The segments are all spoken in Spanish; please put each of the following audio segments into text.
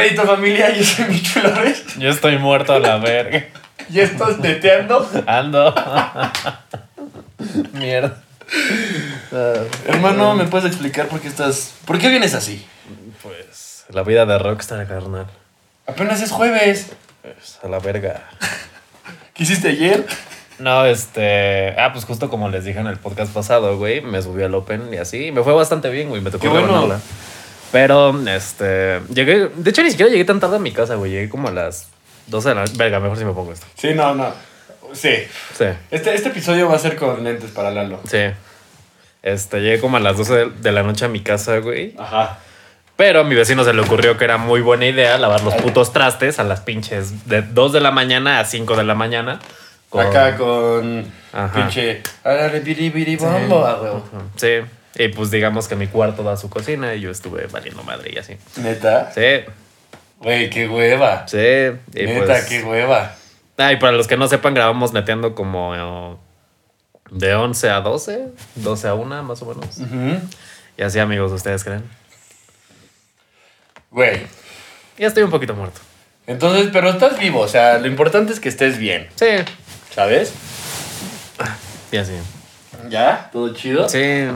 pedito familia, yo soy Micho Flores. Yo estoy muerto a la verga. Y estás neteando. Ando. Mierda. Hermano, ¿me puedes explicar por qué estás. ¿Por qué vienes así? Pues la vida de rockstar, carnal. Apenas es jueves. Pues, a la verga. ¿Qué hiciste ayer? No, este. Ah, pues justo como les dije en el podcast pasado, güey. Me subí al Open y así. y me fue bastante bien, güey. Me tocó Qué bueno. ganarla. Pero, este. Llegué. De hecho, ni siquiera llegué tan tarde a mi casa, güey. Llegué como a las 12 de la noche. Verga, mejor si me pongo esto. Sí, no, no. Sí. Sí, Este, este episodio va a ser con lentes para Lalo. sí. Este, llegué como a las 12 de- la noche a mi casa, güey. Ajá. Pero a mi vecino se le ocurrió que era muy buena idea lavar los putos trastes a las pinches de 2 de la mañana a 5 de la mañana. con- Acá con. Ajá. Pinche. Huevo. Sí. Y pues digamos que mi cuarto da su cocina y yo estuve valiendo madre y así. Neta. Sí, Güey, qué hueva. sí. Neta, pues, qué hueva. Ah, y para los que no sepan, grabamos neteando como eh, de 11 a 12, 12 a 1 más o menos. Y así, amigos, ¿ustedes creen? Güey. Ya estoy un poquito muerto. Entonces, pero estás vivo. O sea, lo importante es que estés bien. Sí, ¿Sabes? y así. ¿Ya? ¿Todo chido? Sí.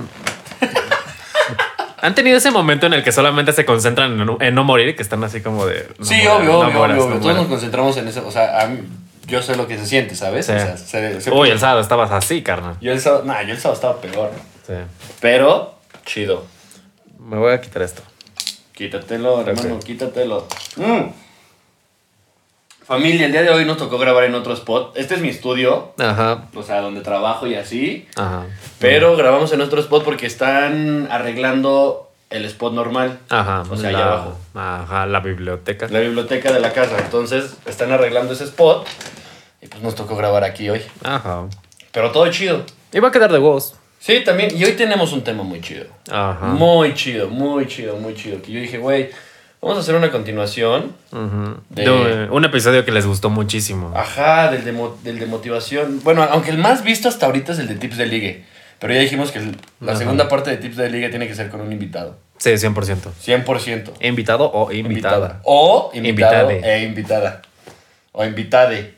¿Han tenido ese momento en el que solamente se concentran en no, en no morir? Que están así como de... no Sí, mueras, obvio, no obvio, mueras, obvio. no Todos mueras. nos concentramos en eso. O sea, a mí- yo sé lo que se siente, ¿sabes? Sí. O sea, se- se- Uy, el sábado estabas así, carnal. Yo el sábado, nah, yo el sábado estaba peor. Sí. Pero, chido. Me voy a quitar esto. Quítatelo, hermano, Ok. quítatelo. Mm. Familia, el día de hoy nos tocó grabar en otro spot. Este es mi estudio, Ajá, o sea, donde trabajo y así. ajá. Pero grabamos en otro spot porque están arreglando el spot normal. Ajá. O sea, la, allá abajo. Ajá, la biblioteca. La biblioteca de la casa. Entonces, están arreglando ese spot. Y pues nos tocó grabar aquí hoy. Ajá. Pero todo chido. Y va a quedar de voz. Sí, también. Y hoy tenemos un tema muy chido. Ajá. Muy chido, muy chido, muy chido. Que yo dije, güey, vamos a hacer una continuación. De- De un, episodio que les gustó muchísimo. Ajá, del de, del de motivación. Bueno, aunque el más visto hasta ahorita es el de tips de ligue. Pero ya dijimos que el- la Ajá. segunda parte de tips de ligue tiene que ser con un invitado. Sí, 100%. 100%. Invitado o invitada. O invitado Invitade. e invitada. O invitade.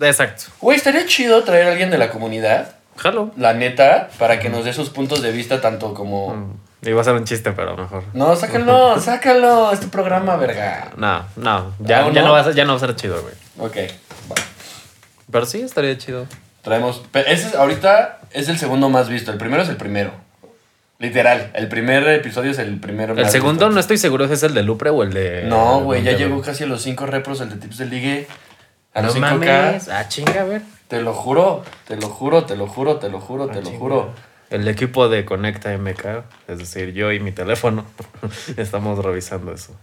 Exacto. Güey, estaría chido traer a alguien de la comunidad, Jalo. la neta, para que nos dé sus puntos de vista, tanto como. Mm. Iba a ser un chiste, pero mejor. No, sácalo, sácalo. Es tu programa, verga. No, no. Ya, ¿No, ya, no? no? va a ser, ya no va a ser chido, güey. Ok, va. Pero sí, estaría chido. Traemos. pe- Ese es, ahorita es el segundo más visto. El primero es el primero. Literal. El primer episodio es el primero. El más segundo visto. no estoy seguro si es el de Lupre o el de. No, güey, ya llegó casi a los 5 repros el de tips de ligue. A No los 5K. mames. Ah, chinga, a ver. Te lo juro, te lo juro, te lo juro, te lo juro, te Ah, lo juro. El equipo de Conecta MK, es decir, yo y mi teléfono, estamos revisando eso.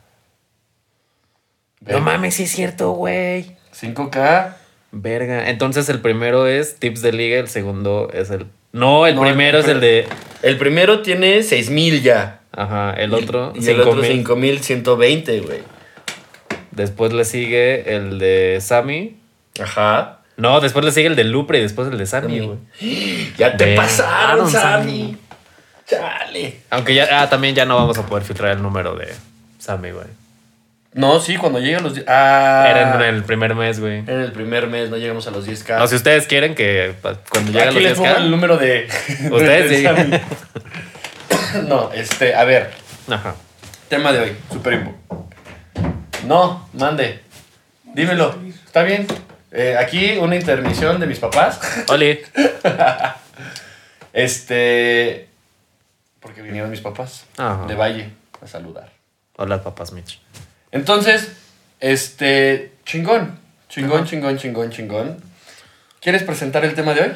No mames, sí es cierto, güey. 5K. Verga. Entonces el primero es tips de liga, el segundo es el. No, el No, primero es el de. El primero tiene 6000 ya. Ajá, el otro. Y el otro 5000. 5120, güey. Después le sigue el de Sammy. Ajá. No, después le sigue el de Lupre y después el de Sammy, güey. Ya te pasaron, Sammy. Sammy. Chale. Aunque ya, ah, también ya no vamos a poder filtrar el número de Sammy, güey. No, sí, cuando llega a los. Ah. Era en el primer mes, güey. En el primer mes no llegamos a los 10K. No, si ustedes quieren que cuando lleguen les los pongo el 10K. número de. Ustedes de. Sammy. No, este, a ver. Ajá. Tema de hoy, super impo. No, mande. Dímelo. ¿Está bien? Eh, aquí una intermisión de mis papás. Oli. Este. Porque vinieron mis papás Ajá. de Valle a saludar. Hola, papás Mitch. Entonces, este. Chingón. Chingón, chingón, chingón, chingón. ¿Quieres presentar el tema de hoy?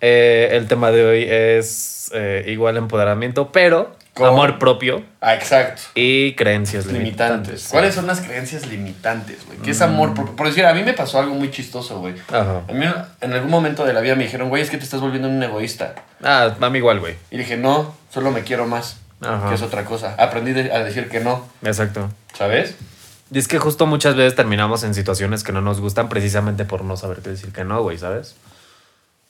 Eh, el tema de hoy es eh, igual empoderamiento, pero Con- amor propio Ah, exacto. y creencias Limitantes. limitantes. ¿Cuáles son las creencias limitantes, güey? ¿Qué es amor? Por, por decir, a mí me pasó algo muy chistoso, güey. Ajá. A mí en algún momento de la vida me dijeron, güey, es que te estás volviendo un egoísta. Ah, a mí igual, güey. Y dije, no, solo me quiero más. Ajá. Que es otra cosa. Aprendí de- a decir que no, Exacto. ¿sabes? Y es que justo muchas veces terminamos en situaciones que no nos gustan precisamente por no saber qué decir que no, güey, ¿sabes?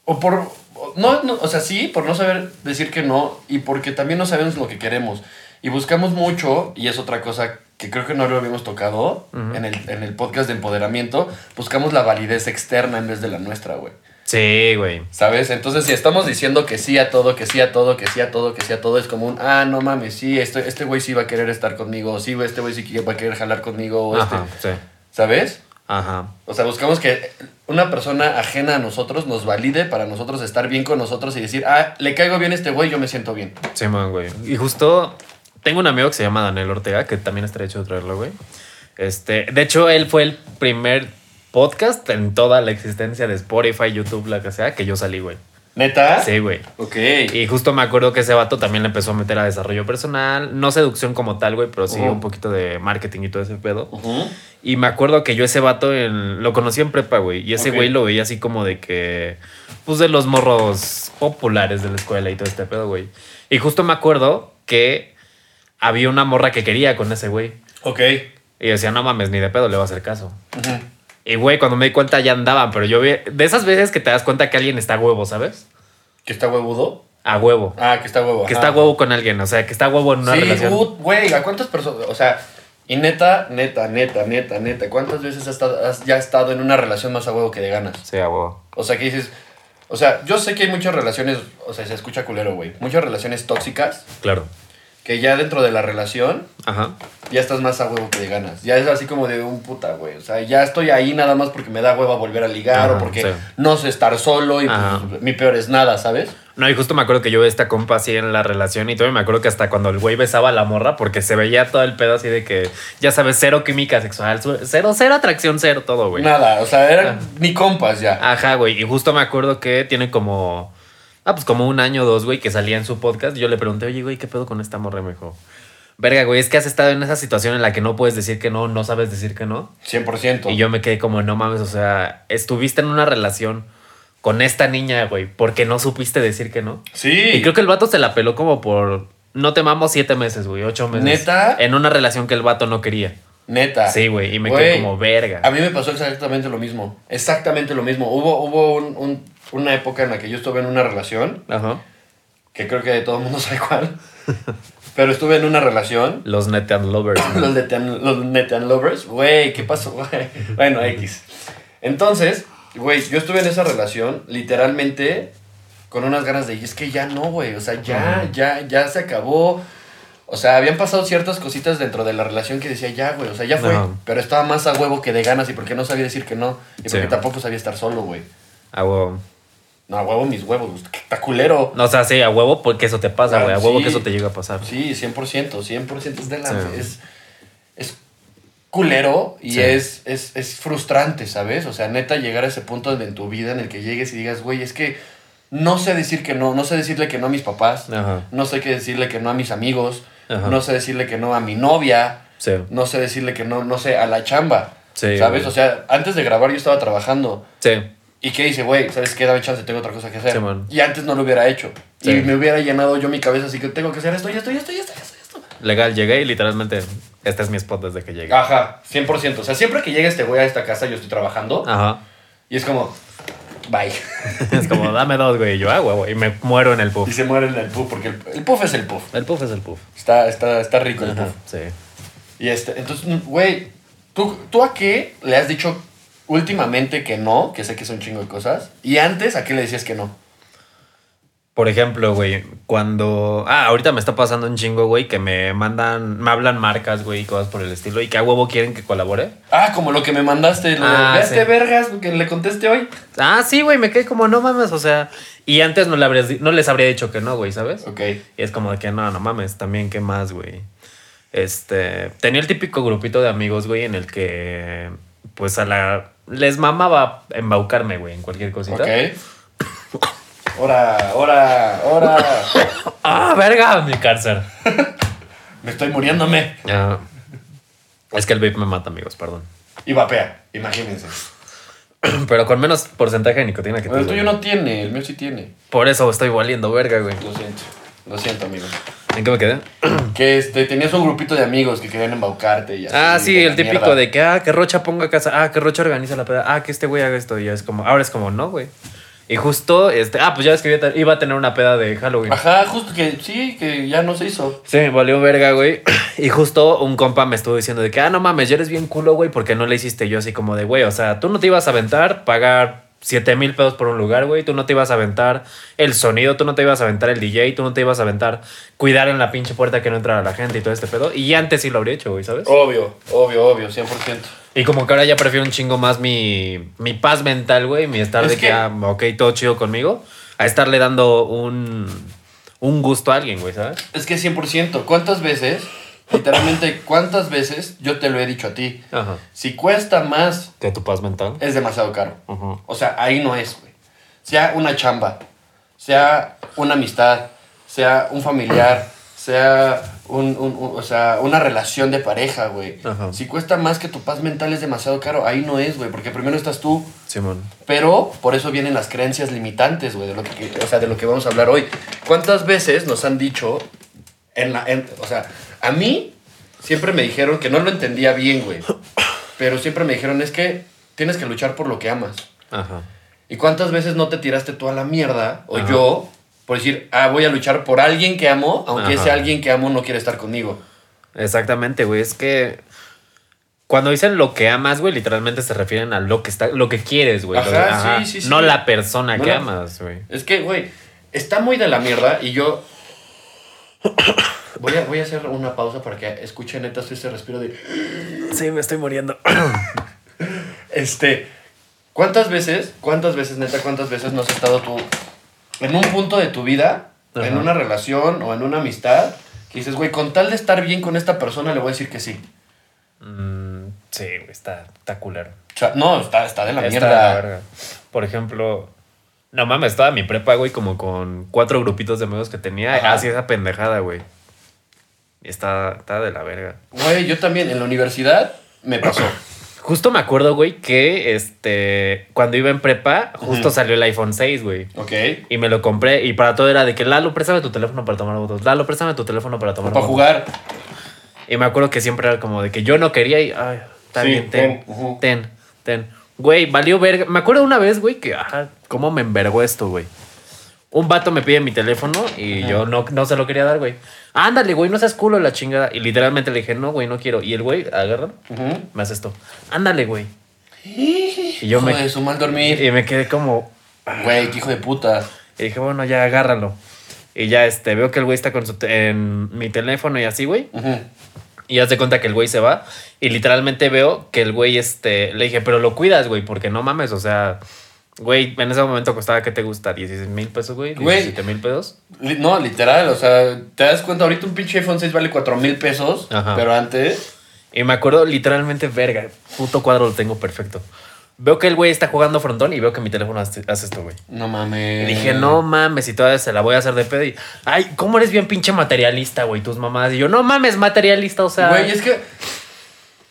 O por... No, no, o sea, sí, por no saber decir que no y porque también no sabemos lo que queremos. Y buscamos mucho, y es otra cosa que creo que no lo habíamos tocado en, el, en el podcast de empoderamiento, buscamos la validez externa en vez de la nuestra, güey. Sí, güey. ¿Sabes? Entonces, si estamos diciendo que sí a todo, que sí a todo, que sí a todo, que sí a todo, es como un, ah, no mames, sí, este este güey sí va a querer estar conmigo, o sí, güey, este güey sí va a querer jalar conmigo, o este, Ajá, sí. ¿sabes? Ajá. O sea, buscamos que una persona ajena a nosotros nos valide para nosotros estar bien con nosotros y decir, ah, le caigo bien a este güey, yo me siento bien. Sí, man, güey. Y justo tengo un amigo que se llama Daniel Ortega, que también estaría hecho traerlo, güey. Este, de hecho, él fue el primer podcast en toda la existencia de Spotify, YouTube, la que sea, que yo salí, güey. ¿Neta? Sí, güey. Ok. Y justo me acuerdo que ese vato también le empezó a meter a desarrollo personal, no seducción como tal, güey, pero sí un poquito de marketing y todo ese pedo. Y me acuerdo que yo ese vato en- lo conocí en prepa, güey. Y ese güey lo veía así como de que, pues de los morros populares de la escuela y todo este pedo, güey. Y justo me acuerdo que había una morra que quería con ese güey. Ok. Y yo decía, no mames, ni de pedo le va a hacer caso. Ujú. Y güey, cuando me di cuenta ya andaban, pero yo vi, de esas veces que te das cuenta que alguien está a huevo, ¿sabes? ¿Que está huevudo? A huevo. Ah, que está huevo. que ajá. está huevo con alguien, o sea, que está huevo en una sí, relación. güey, ¿a cuántas personas? O sea, y neta, neta, neta, neta, neta, ¿cuántas veces has, estado- has ya estado en una relación más a huevo que de ganas? Sí, a huevo. O sea, que dices, o sea, yo sé que hay muchas relaciones, o sea, se escucha culero, güey, muchas relaciones tóxicas Claro. Que ya dentro de la relación Ajá. ya estás más a huevo que de ganas. Ya es así como de un puta, güey. O sea, ya estoy ahí nada más porque me da hueva volver a ligar Ajá, o porque sí. no sé estar solo y pues, mi peor es nada, ¿sabes? No, y justo me acuerdo que yo esta compa así en la relación y todo, y me acuerdo que hasta cuando el güey besaba a la morra, porque se veía todo el pedo así de que, ya sabes, cero química sexual, cero, cero atracción, cero todo, güey. Nada, o sea, eran ni compas ya. Ajá, güey, y justo me acuerdo que tiene como, ah, pues como un año o dos, güey, que salía en su podcast, yo le pregunté, oye, güey, ¿qué pedo con esta morra? Me dijo, verga, güey, es que has estado en esa situación en la que no puedes decir que no, no sabes decir que no. 100%. Y yo me quedé como, no mames, o sea, estuviste en una relación con esta niña, güey, porque no supiste decir que no. Sí. Y creo que el vato se la peló como por. No te mamo siete meses, güey, ocho meses. ¿Neta? En una relación que el vato no quería. Neta. Sí, güey, y me Güey, quedé como verga. A mí me pasó exactamente lo mismo. Exactamente lo mismo. Hubo, hubo un- un- una época en la que yo estuve en una relación, Ajá. que creo que todo el mundo sabe cuál. pero estuve en una relación. Los Netan Lovers. ¿no? Los, Netan, los Netan Lovers. Güey, ¿qué pasó? Bueno, X. Entonces, güey, yo estuve en esa relación literalmente con unas ganas de, y es que ya no, güey. O sea, ya, ya, ya se acabó. O sea, habían pasado ciertas cositas dentro de la relación que decía, ya, güey, o sea, ya fue. Pero estaba más a huevo que de ganas y porque no sabía decir que no. Y porque Sí. tampoco sabía estar solo, güey. A huevo. No, a huevo mis huevos, está culero. No, o sea, sí, a huevo porque eso te pasa, Ah, güey. A huevo sí. que eso te llega a pasar. Sí, 100%, 100% es de la... Sí. Es, es culero y Sí. es, es, es frustrante, ¿sabes? O sea, neta, llegar a ese punto en tu vida en el que llegues y digas, güey, es que no sé decir que no, no sé decirle que no a mis papás, Ajá. no sé qué decirle que no a mis amigos, Ajá. no sé decirle que no a mi novia, Sí. no sé decirle que no, no sé, a la chamba, Sí, ¿sabes? güey. O sea, antes de grabar yo estaba trabajando. Sí. ¿Y qué hice, güey? ¿Sabes qué? Dame chance, tengo otra cosa que hacer. Sí, y antes no lo hubiera hecho. Sí. Y me hubiera llenado yo mi cabeza, así que tengo que hacer esto y esto y esto y esto y esto. y esto. Legal, llegué y literalmente este es mi spot desde que llegué. Ajá, 100%. O sea, siempre que llega este güey a esta casa, yo estoy trabajando. Ajá. Y es como, bye. Es como, dame dos, güey. Y yo, ah, huevo. Y me muero en el y puff. se muere en el puff, porque el, el puff es el puff. El puff es el puff. Está, está, está rico el puff. Sí. Y este, entonces, güey, ¿tú, ¿tú a qué le has dicho últimamente que no? Que sé que es un chingo de cosas. Y antes, ¿a qué le decías que no? Por ejemplo, güey, cuando. Ah, ahorita me está pasando un chingo, güey, que me mandan. Me hablan marcas, güey, y cosas por el estilo. Y que a huevo quieren que colabore. Ah, como lo que me mandaste, lo Ah, de, "Vete, sí. vergas, que le conteste hoy. Ah, sí, güey, me quedé como, no mames, o sea. Y antes no, le habrías no les habría dicho que no, güey, ¿sabes? Ok. Y es como de que no, no mames, también, ¿qué más, güey? Este. Tenía el típico grupito de amigos, güey, en el que. Pues a la. Les mamaba embaucarme, güey, en cualquier cosita. Ok. Ahora, ahora, ahora. ¡Ah, verga! Mi cárcel. Me estoy muriéndome. Ah, es que el vape me mata, amigos, perdón. Y vapea, imagínense. Pero con menos porcentaje de nicotina que tú. Pero el tuyo no tiene, el mío sí tiene. Por eso estoy valiendo verga, güey. Lo siento. Lo siento, amigo. ¿En qué me quedé? Que este, tenías un grupito de amigos que querían embaucarte y así. Ah, sí, el típico mierda. de que, ah, que Rocha ponga casa, ah, que Rocha organiza la peda, ah, que este güey haga esto. Y ya es como, ahora es como, no, güey. Y justo, este, ah, pues ya ves que iba a te- iba a tener una peda de Halloween. Ajá, justo que sí, que ya no se hizo. Sí, me valió verga, güey. Y justo un compa me estuvo diciendo de que, ah, no mames, ya eres bien culo, güey, porque no le hiciste yo así como de, güey, o sea, tú no te ibas a aventar pagar 7 mil pesos por un lugar, güey, tú no te ibas a aventar el sonido, tú no te ibas a aventar el DJ, tú no te ibas a aventar cuidar en la pinche puerta que no entrara la gente y todo este pedo. Y antes sí lo habría hecho, güey, ¿sabes? Obvio, obvio, obvio, 100%. Y como que ahora ya prefiero un chingo más mi, mi paz mental, güey, mi estar Es de que, que- ah, ok, todo chido conmigo, a estarle dando un, un gusto a alguien, güey, ¿sabes? Es que 100%. ¿Cuántas veces, literalmente, cuántas veces yo te lo he dicho a ti? Ajá. Si cuesta más, Que tu paz mental. es demasiado caro. O sea, ahí no es, güey. Sea una chamba, sea una amistad, sea un familiar, sea, un, un- un- o sea una relación de pareja, güey. Ajá. Si cuesta más que tu paz mental es demasiado caro, ahí no es, güey. Porque primero estás tú, Simón. pero por eso vienen las creencias limitantes, güey, de lo que, o sea, de lo que vamos a hablar hoy. ¿Cuántas veces nos han dicho, en la, en- o sea, a mí siempre me dijeron que no lo entendía bien, güey, pero siempre me dijeron es que tienes que luchar por lo que amas. Ajá. ¿Y cuántas veces no te tiraste tú a la mierda, o Ajá. yo, por decir, ah, voy a luchar por alguien que amo, aunque Ajá. ese alguien que amo no quiere estar conmigo? Exactamente, güey. Es que cuando dicen lo que amas, güey, literalmente se refieren a lo que está, lo que quieres, güey. Ajá, sí, sí, sí. No la persona No que la- amas, güey. Es que, güey, está muy de la mierda y yo. Voy a, voy a hacer una pausa para que escuchen neta este respiro de. Sí, me estoy muriendo. Este. ¿Cuántas veces, cuántas veces, neta, cuántas veces no has estado tú en un punto de tu vida, en una relación o en una amistad, que dices, güey, con tal de estar bien con esta persona, le voy a decir que sí? Mm, sí, está, está culero. O sea, no, está, está de la Está mierda. de la verga. Por ejemplo, no mames, estaba mi prepa, güey, como con cuatro grupitos de amigos que tenía. Ajá. Así esa pendejada, güey. Y está, está de la verga. Güey, yo también en la universidad me pasó. Justo me acuerdo, güey, que este cuando iba en prepa, justo salió el iPhone 6, güey. ¿Ok? Y me lo compré y para todo era de que Lalo, préstame tu teléfono para tomar fotos. Lalo, préstame tu teléfono para tomar Para fotos. jugar. Y me acuerdo que siempre era como de que yo no quería y, ay, está Sí, bien, ten, ten, ten, ten. Güey, valió verga. Me acuerdo una vez, güey, que, ajá, cómo me envergó esto, güey. Un vato me pide mi teléfono y Ajá. yo no, no se lo quería dar, güey. Ándale, güey, no seas culo la chingada. Y literalmente le dije, no, güey, no quiero. Y el güey agarra, me hace esto. Ándale, güey. Y yo Hijo me, su mal dormir. y me quedé como, Güey, qué hijo de puta. y dije, bueno, ya agárralo. Y ya este, veo que el güey está con su en mi teléfono y así, güey. Y haz de cuenta que el güey se va. Y literalmente veo que el güey, este, le dije, pero lo cuidas, güey, porque no mames, o sea, güey, en ese momento costaba, ¿qué te gusta? 16 mil pesos, güey. Güey. 17 mil pesos. No, literal, o sea, te das cuenta, ahorita un pinche iPhone 6 vale 4 mil pesos, Ajá. pero antes... Y me acuerdo literalmente, verga, puto cuadro lo tengo perfecto. Veo que el güey está jugando frontón y veo que mi teléfono hace, hace esto, güey. No Y mames. dije, no mames, y todavía se la voy a hacer de pedo. Y, ay, ¿cómo eres bien pinche materialista, güey? Tus mamás. Y yo, no mames, materialista, o sea. Güey, es que...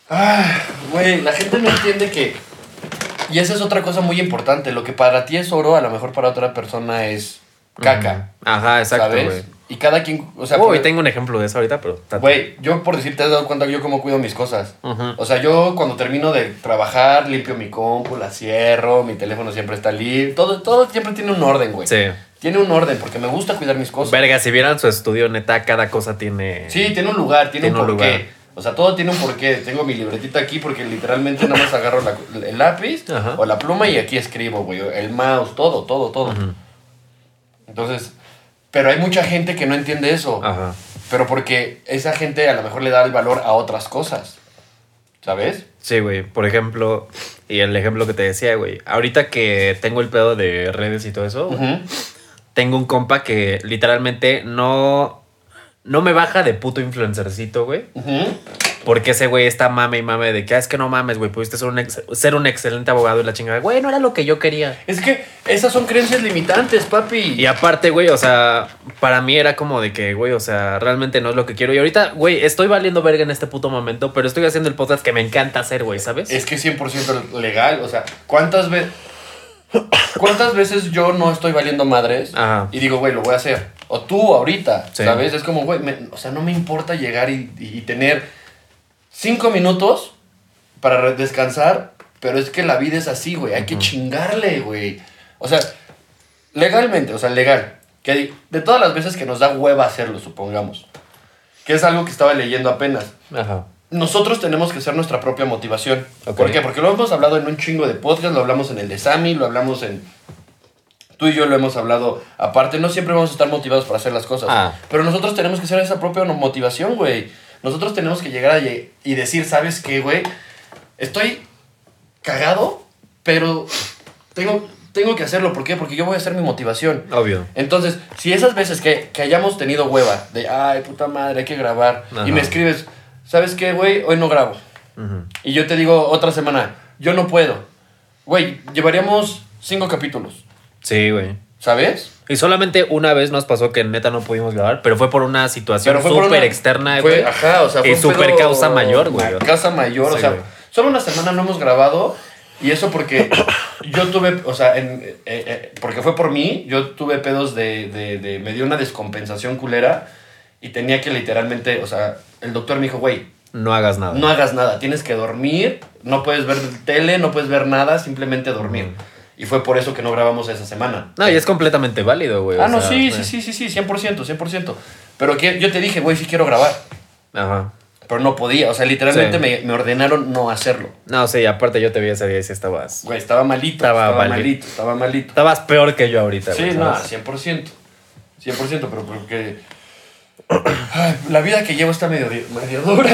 Ah, güey, la gente no entiende que... Y esa es otra cosa muy importante. Lo que para ti es oro, a lo mejor para otra persona es caca. Ajá, exacto, güey. Y cada quien... O sea, Uy, por- tengo un ejemplo de eso ahorita, pero. Güey, yo por decirte, has dado cuenta yo cómo cuido mis cosas. O sea, yo cuando termino de trabajar, limpio mi compu, la cierro, mi teléfono siempre está libre. Todo, todo siempre tiene un orden, güey. Sí. Tiene un orden porque me gusta cuidar mis cosas. Verga, si vieran su estudio, neta, cada cosa tiene. Sí, tiene un lugar, tiene, Tiene un un porqué. lugar. O sea, todo tiene un porqué. Tengo mi libretita aquí porque literalmente nada más agarro la- el lápiz Ajá. o la pluma y aquí escribo, güey. El mouse, todo, todo, todo. Entonces, pero hay mucha gente que no entiende eso. Ajá. Pero porque esa gente a lo mejor le da el valor a otras cosas. ¿Sabes? Sí, güey. Por ejemplo, y el ejemplo que te decía, güey. Ahorita que tengo el pedo de redes y todo eso, tengo un compa que literalmente no. No me baja de puto influencercito, güey. Ujú. Porque ese güey está mame y mame de que "Ah, es que no mames, güey. Pudiste ser un, ex- ser un excelente abogado y la chingada. Güey, no era lo que yo quería. Es que esas son creencias limitantes, papi. Y aparte, güey, o sea, para mí era como de que, güey, o sea, realmente no es lo que quiero. Y ahorita, güey, estoy valiendo verga en este puto momento, pero estoy haciendo el podcast que me encanta hacer, güey, ¿sabes? Es que es 100% legal. O sea, ¿cuántas veces... ¿Cuántas veces yo no estoy valiendo madres Ajá. y digo, güey, lo voy a hacer? O tú ahorita, Sí. ¿sabes? Es como, güey, o sea, no me importa llegar y, y tener cinco minutos para descansar, pero es que la vida es así, güey. Hay que chingarle, güey. O sea, legalmente, o sea, legal, que de todas las veces que nos da hueva hacerlo, supongamos, que es algo que estaba leyendo apenas, Ajá. nosotros tenemos que ser nuestra propia motivación. ¿Por qué? Porque lo hemos hablado en un chingo de podcast, lo hablamos en el de Sammy, lo hablamos en... Tú y yo lo hemos hablado aparte, no siempre vamos a estar motivados para hacer las cosas, Ah. pero nosotros tenemos que ser esa propia motivación, güey. Nosotros tenemos que llegar a lle- y decir, ¿sabes qué, güey? Estoy cagado, pero tengo, tengo que hacerlo. ¿Por qué? Porque yo voy a hacer mi motivación. Obvio. Entonces, si esas veces que, que hayamos tenido hueva, de, ay, puta madre, hay que grabar, Ajá. y me escribes, ¿sabes qué, güey? Hoy no grabo. Ujú. Y yo te digo otra semana, yo no puedo. Güey, llevaríamos cinco capítulos, Sí, güey. ¿sabes? Y solamente una vez nos pasó que neta no pudimos grabar, pero fue por una situación súper externa, güey. Ajá, o sea, fue Y súper causa mayor, güey. Causa mayor, o sea, solo una semana no hemos grabado y eso porque yo tuve, o sea, en- eh, eh, porque fue por mí, yo tuve pedos de, de, de- me dio una descompensación culera y tenía que literalmente, o sea, el doctor me dijo, güey, No hagas nada. no hagas nada, tienes que dormir, no puedes ver tele, no puedes ver nada, simplemente dormir. Y fue por eso que no grabamos esa semana. No, y es completamente válido, güey. Ah, no, sea, sí, sí, sí, sí, sí, 100%, 100%. Pero que yo te dije, güey, sí quiero grabar. Ajá. Pero no podía, o sea, literalmente Sí. me, me ordenaron no hacerlo. No, sí, aparte yo te vi ese día y sí estabas. Güey, estaba malito, Estaba estaba, malito. malito, estaba malito. Estabas peor que yo ahorita, Sí, güey. no, ¿sabes? 100%. 100%, pero porque... Ay, la vida que llevo está medio, medio dura.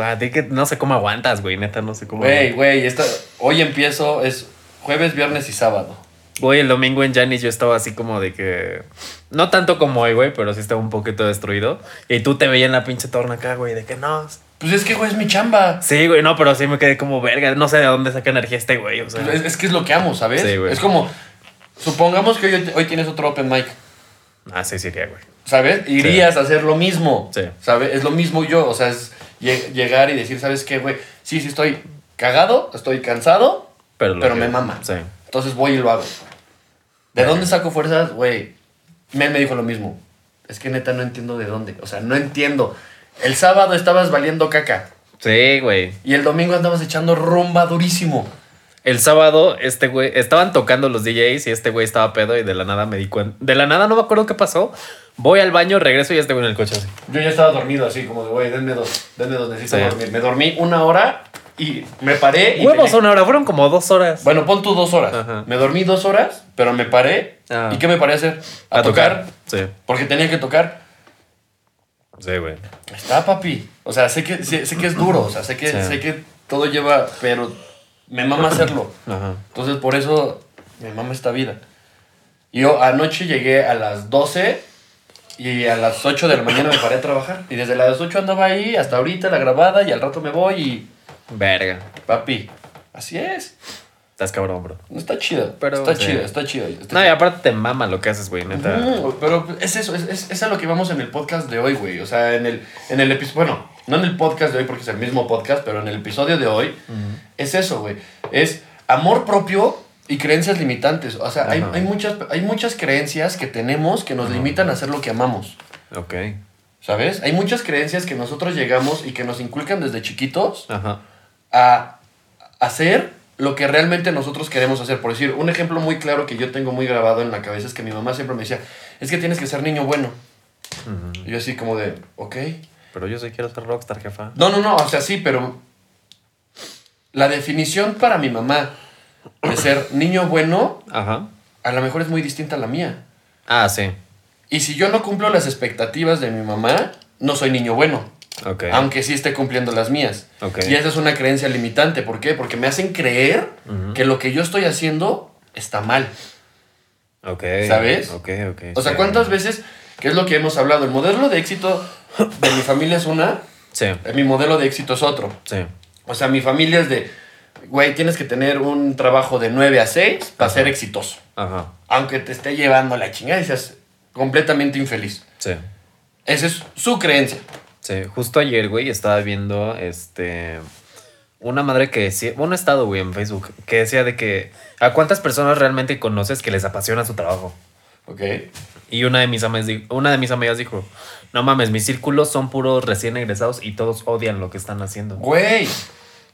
A ti que no sé cómo aguantas, güey. Neta, no sé cómo. Güey, güey, esta- hoy empiezo, es jueves, viernes y sábado. Güey, el domingo en Janis yo estaba así como de que. No tanto como hoy, güey, pero sí estaba un poquito destruido. Y tú te veías en la pinche torna acá, güey, de que no. Pues es que, güey, es mi chamba. Sí, güey, no, pero sí me quedé como verga. No sé de dónde saca energía este güey, o sea. Pues es, es que es lo que amo, ¿sabes? Sí, güey. es como, supongamos que hoy, hoy tienes otro open mic. Ah, sí, sí, iría, güey. ¿Sabes? Irías a hacer lo mismo. Sí. ¿Sabes? Es lo mismo yo. O sea, es lle- llegar y decir, ¿sabes qué, güey? Sí, sí, estoy cagado, estoy cansado, Pero, pero que- me mama. Sí. Entonces voy y lo hago. ¿De dónde saco fuerzas? Güey, Mel me dijo lo mismo. Es que neta no entiendo de dónde. O sea, no entiendo. El sábado estabas valiendo caca. Sí, güey. Y el domingo andabas echando rumba durísimo. El sábado, este güey, estaban tocando los DJs y este güey estaba pedo y de la nada me di cuenta. De la nada no me acuerdo qué pasó. Voy al baño, regreso y este güey en el coche así. Yo ya estaba dormido así, como de, güey, denme dos, denme dos, necesito Sí. dormir. Me dormí una hora y me paré y... Huevos, una hora, fueron como dos horas. Bueno, pon tú dos horas. Ajá. Me dormí dos horas, pero me paré. Ah. ¿Y qué me paré a hacer? A, tocar, Sí. porque tenía que tocar. Sí, güey. Está, papi. O sea, sé que, sé, sé que es duro, o sea, sé que, Sí. sé que todo lleva, pero me mama hacerlo. Ajá. Entonces, por eso me mama esta vida. Yo anoche llegué a las 12 y a las 8 de la mañana me paré a trabajar. Y desde las 8 andaba ahí hasta ahorita la grabada y al rato me voy y... Verga. Papi, así es. Estás cabrón, bro. No está chido. Pero, está sí. chido, está chido. está No, y aparte te mama lo que haces, güey, neta. Pero es eso, es, es, es a lo que vamos en el podcast de hoy, güey. O sea, en el, en el episodio, bueno, no en el podcast de hoy porque es el mismo podcast, pero en el episodio de hoy es eso, güey. Es amor propio y creencias limitantes. O sea, hay, hay, muchas, hay muchas creencias que tenemos que nos limitan a hacer lo que amamos. Ok. ¿Sabes? Hay muchas creencias que nosotros llegamos y que nos inculcan desde chiquitos Ajá. A hacer lo que realmente nosotros queremos hacer. Por decir, un ejemplo muy claro que yo tengo muy grabado en la cabeza es que mi mamá siempre me decía, es que tienes que ser niño bueno. Y yo así como de, ok. Pero yo sí quiero ser rockstar, jefa. No, no, no, o sea, sí, pero la definición para mi mamá de ser niño bueno Ajá. a lo mejor es muy distinta a la mía. Ah, sí. Y si yo no cumplo las expectativas de mi mamá, no soy niño bueno. Ok. Aunque sí esté cumpliendo las mías. Ok. Y esa es una creencia limitante. ¿Por qué? Porque me hacen creer Ujú. que lo que yo estoy haciendo está mal. Ok. ¿Sabes? O sea. ¿cuántas veces, que es lo que hemos hablado? El modelo de éxito de mi familia es una, Sí, mi modelo de éxito es otro. sí. O sea, mi familia es de, güey, tienes que tener un trabajo de 9 a 6 para Ajá. ser exitoso. Ajá. Aunque te esté llevando la chingada y seas completamente infeliz. Sí. Esa es su creencia. Sí, justo ayer, güey, estaba viendo este una madre que decía, un estado, güey, en Facebook, que decía de que a cuántas personas realmente conoces que les apasiona su trabajo. ¿Ok? Y una de mis amigas, una de mis amigas dijo, no mames, mis círculos son puros recién egresados y todos odian lo que están haciendo. Güey.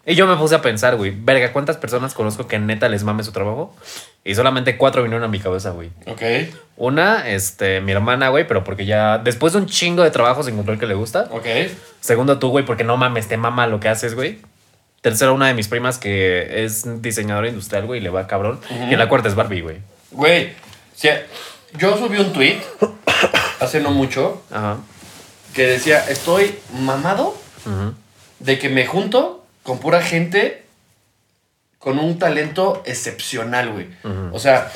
Y yo me puse a pensar, güey, verga, ¿cuántas personas conozco que neta les mame su trabajo? Y solamente cuatro vinieron a mi cabeza, güey. Ok. Una, este, mi hermana, güey, pero porque ya después de un chingo de trabajo se encontró el que le gusta. Ok. Segundo, tú, güey, porque no mames, te mama lo que haces, güey. Tercero, una de mis primas que es diseñadora industrial, güey, y le va cabrón. Y la cuarta es Barbie, güey. Güey, si yo subí un tweet hace no mucho Ajá. que decía, estoy mamado de que me junto con pura gente con un talento excepcional, güey. O sea,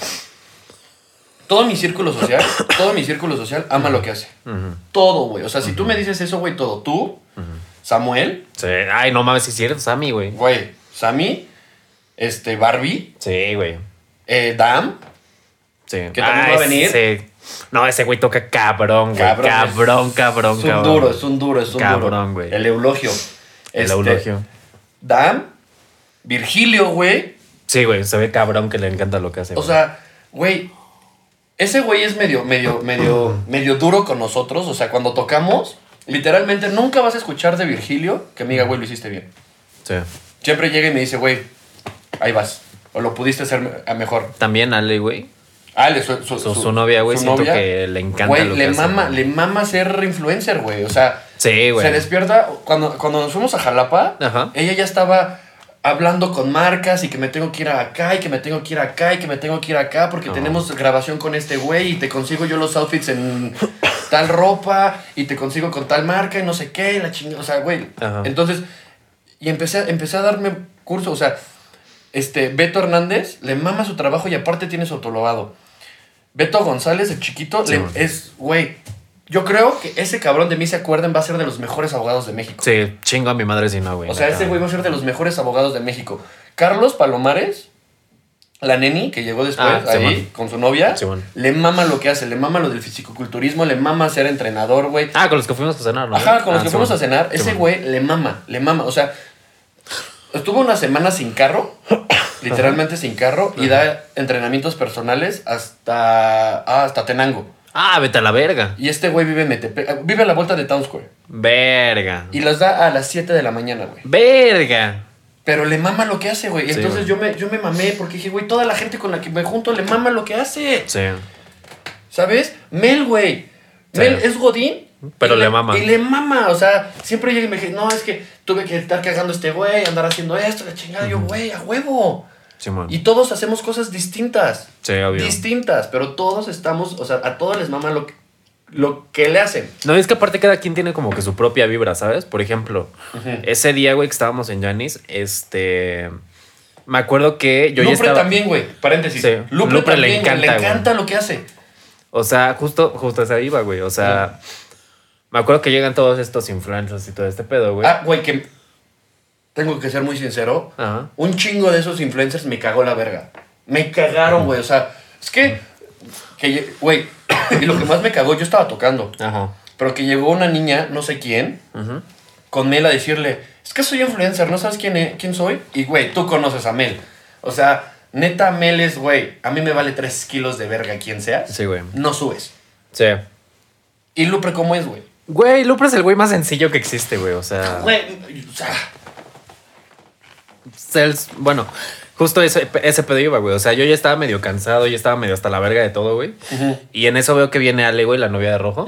todo mi círculo social, todo mi círculo social ama lo que hace. Todo, güey. O sea, si tú me dices eso, güey, todo. Tú, Samuel, Sí. Ay, no mames, si es cierto, Sammy, güey. güey, Sammy, este, Barbie, Sí, güey. eh, Dam, Sí. ¿Que también va a venir? Sí. No, ese güey toca cabrón, güey. Cabrón, Cabrón, cabrón, es un cabrón. duro, es un duro, es un Cabrón, duro. güey. El eulogio. El Este, eulogio. Dam, Virgilio, güey. Sí, güey, se ve cabrón que le encanta lo que hace. O güey. sea, güey, ese güey es medio, medio, medio, medio duro con nosotros. O sea, cuando tocamos, literalmente nunca vas a escuchar de Virgilio que me diga, güey, lo hiciste bien. Sí. Siempre llega y me dice, güey, ahí vas. O lo pudiste hacer a mejor. También Ale, güey. Ale, su, su, Su, su novia, güey, su siento novia, que le encanta Güey, lo le que hace, mama, güey. le mama ser influencer, güey. O sea, Sí, güey. se despierta. Cuando, cuando nos fuimos a Jalapa, Ajá. ella ya estaba hablando con marcas y que me tengo que ir acá y que me tengo que ir acá y que me tengo que ir acá porque No. tenemos grabación con este güey y te consigo yo los outfits en tal ropa y te consigo con tal marca y no sé qué, la chingada. O sea, güey. Ajá. Entonces, y empecé, a- empecé a darme curso. O sea, este, Beto Hernández le mama su trabajo y aparte tiene su autologado. Beto González, el chiquito, Sí, le- es, güey. Yo creo que ese cabrón de mí se acuerden va a ser de los mejores abogados de México. Sí, chingo a mi madre si no, güey. O sea, ese güey va a ser de los mejores abogados de México. Carlos Palomares, la neni que llegó después Ah, ahí con su novia, Sí, le mama lo que hace, le mama lo del fisicoculturismo, le mama ser entrenador, güey. Ah, con los que fuimos a cenar, ¿no? Ajá, con los Ah, que sí, fuimos a cenar, ese güey le mama, le mama. O sea, estuvo una semana sin carro, literalmente sin carro, y da entrenamientos personales hasta, ah, hasta Tenango. Ah, vete a la verga. Y este güey vive en Metepec, vive a la vuelta de Town Square. Verga. Y las da a las 7 de la mañana, güey. Verga. Pero le mama lo que hace, güey. Sí, Entonces güey. yo, me, yo me mamé porque dije, güey, toda la gente con la que me junto le mama lo que hace. Sí. ¿Sabes? Mel, güey. Sí. Mel es Godín. Pero le mama. Y le mama. O sea, siempre llega y me dice, no, es que tuve que estar cagando a este güey, andar haciendo esto, la chingada. Yo, güey, a huevo. Y todos hacemos cosas distintas. Sí, obvio. Distintas. Pero todos estamos, o sea, a todos les mama lo que, lo que le hacen. No, es que aparte cada quien tiene como que su propia vibra, ¿sabes? Por ejemplo, ese día, güey, que estábamos en Janis, este... Me acuerdo que yo ya Lupre estaba... también, güey. Paréntesis. Sí, Lupre, Lupre le también, güey, encanta, Le encanta lo que hace. O sea, justo, justo esa iba, güey. O sea, me acuerdo que llegan todos estos influencers y todo este pedo, güey. Ah, güey, que tengo que ser muy sincero. Ajá. Un chingo de esos influencers me cagó la verga. Me cagaron, güey. O sea, es que, que güey, y lo que más me cagó, yo estaba tocando, Ajá. pero que llegó una niña, no sé quién, Ujú. con Mel a decirle, es que soy influencer, ¿no sabes quién, e- quién soy? Y, güey, tú conoces a Mel. O sea, neta, Mel es, güey, a mí me vale 3 kilos de verga quien seas. Sí, güey. No subes. Sí. Y Lupre, ¿cómo es, güey? Güey, Lupre es el güey más sencillo que existe, güey. O sea, Güey, o sea, Cels- bueno, justo ese, ese pedo iba, güey. O sea, yo ya estaba medio cansado, ya estaba medio hasta la verga de todo, güey. Y en eso veo que viene Ale, güey, la novia de rojo.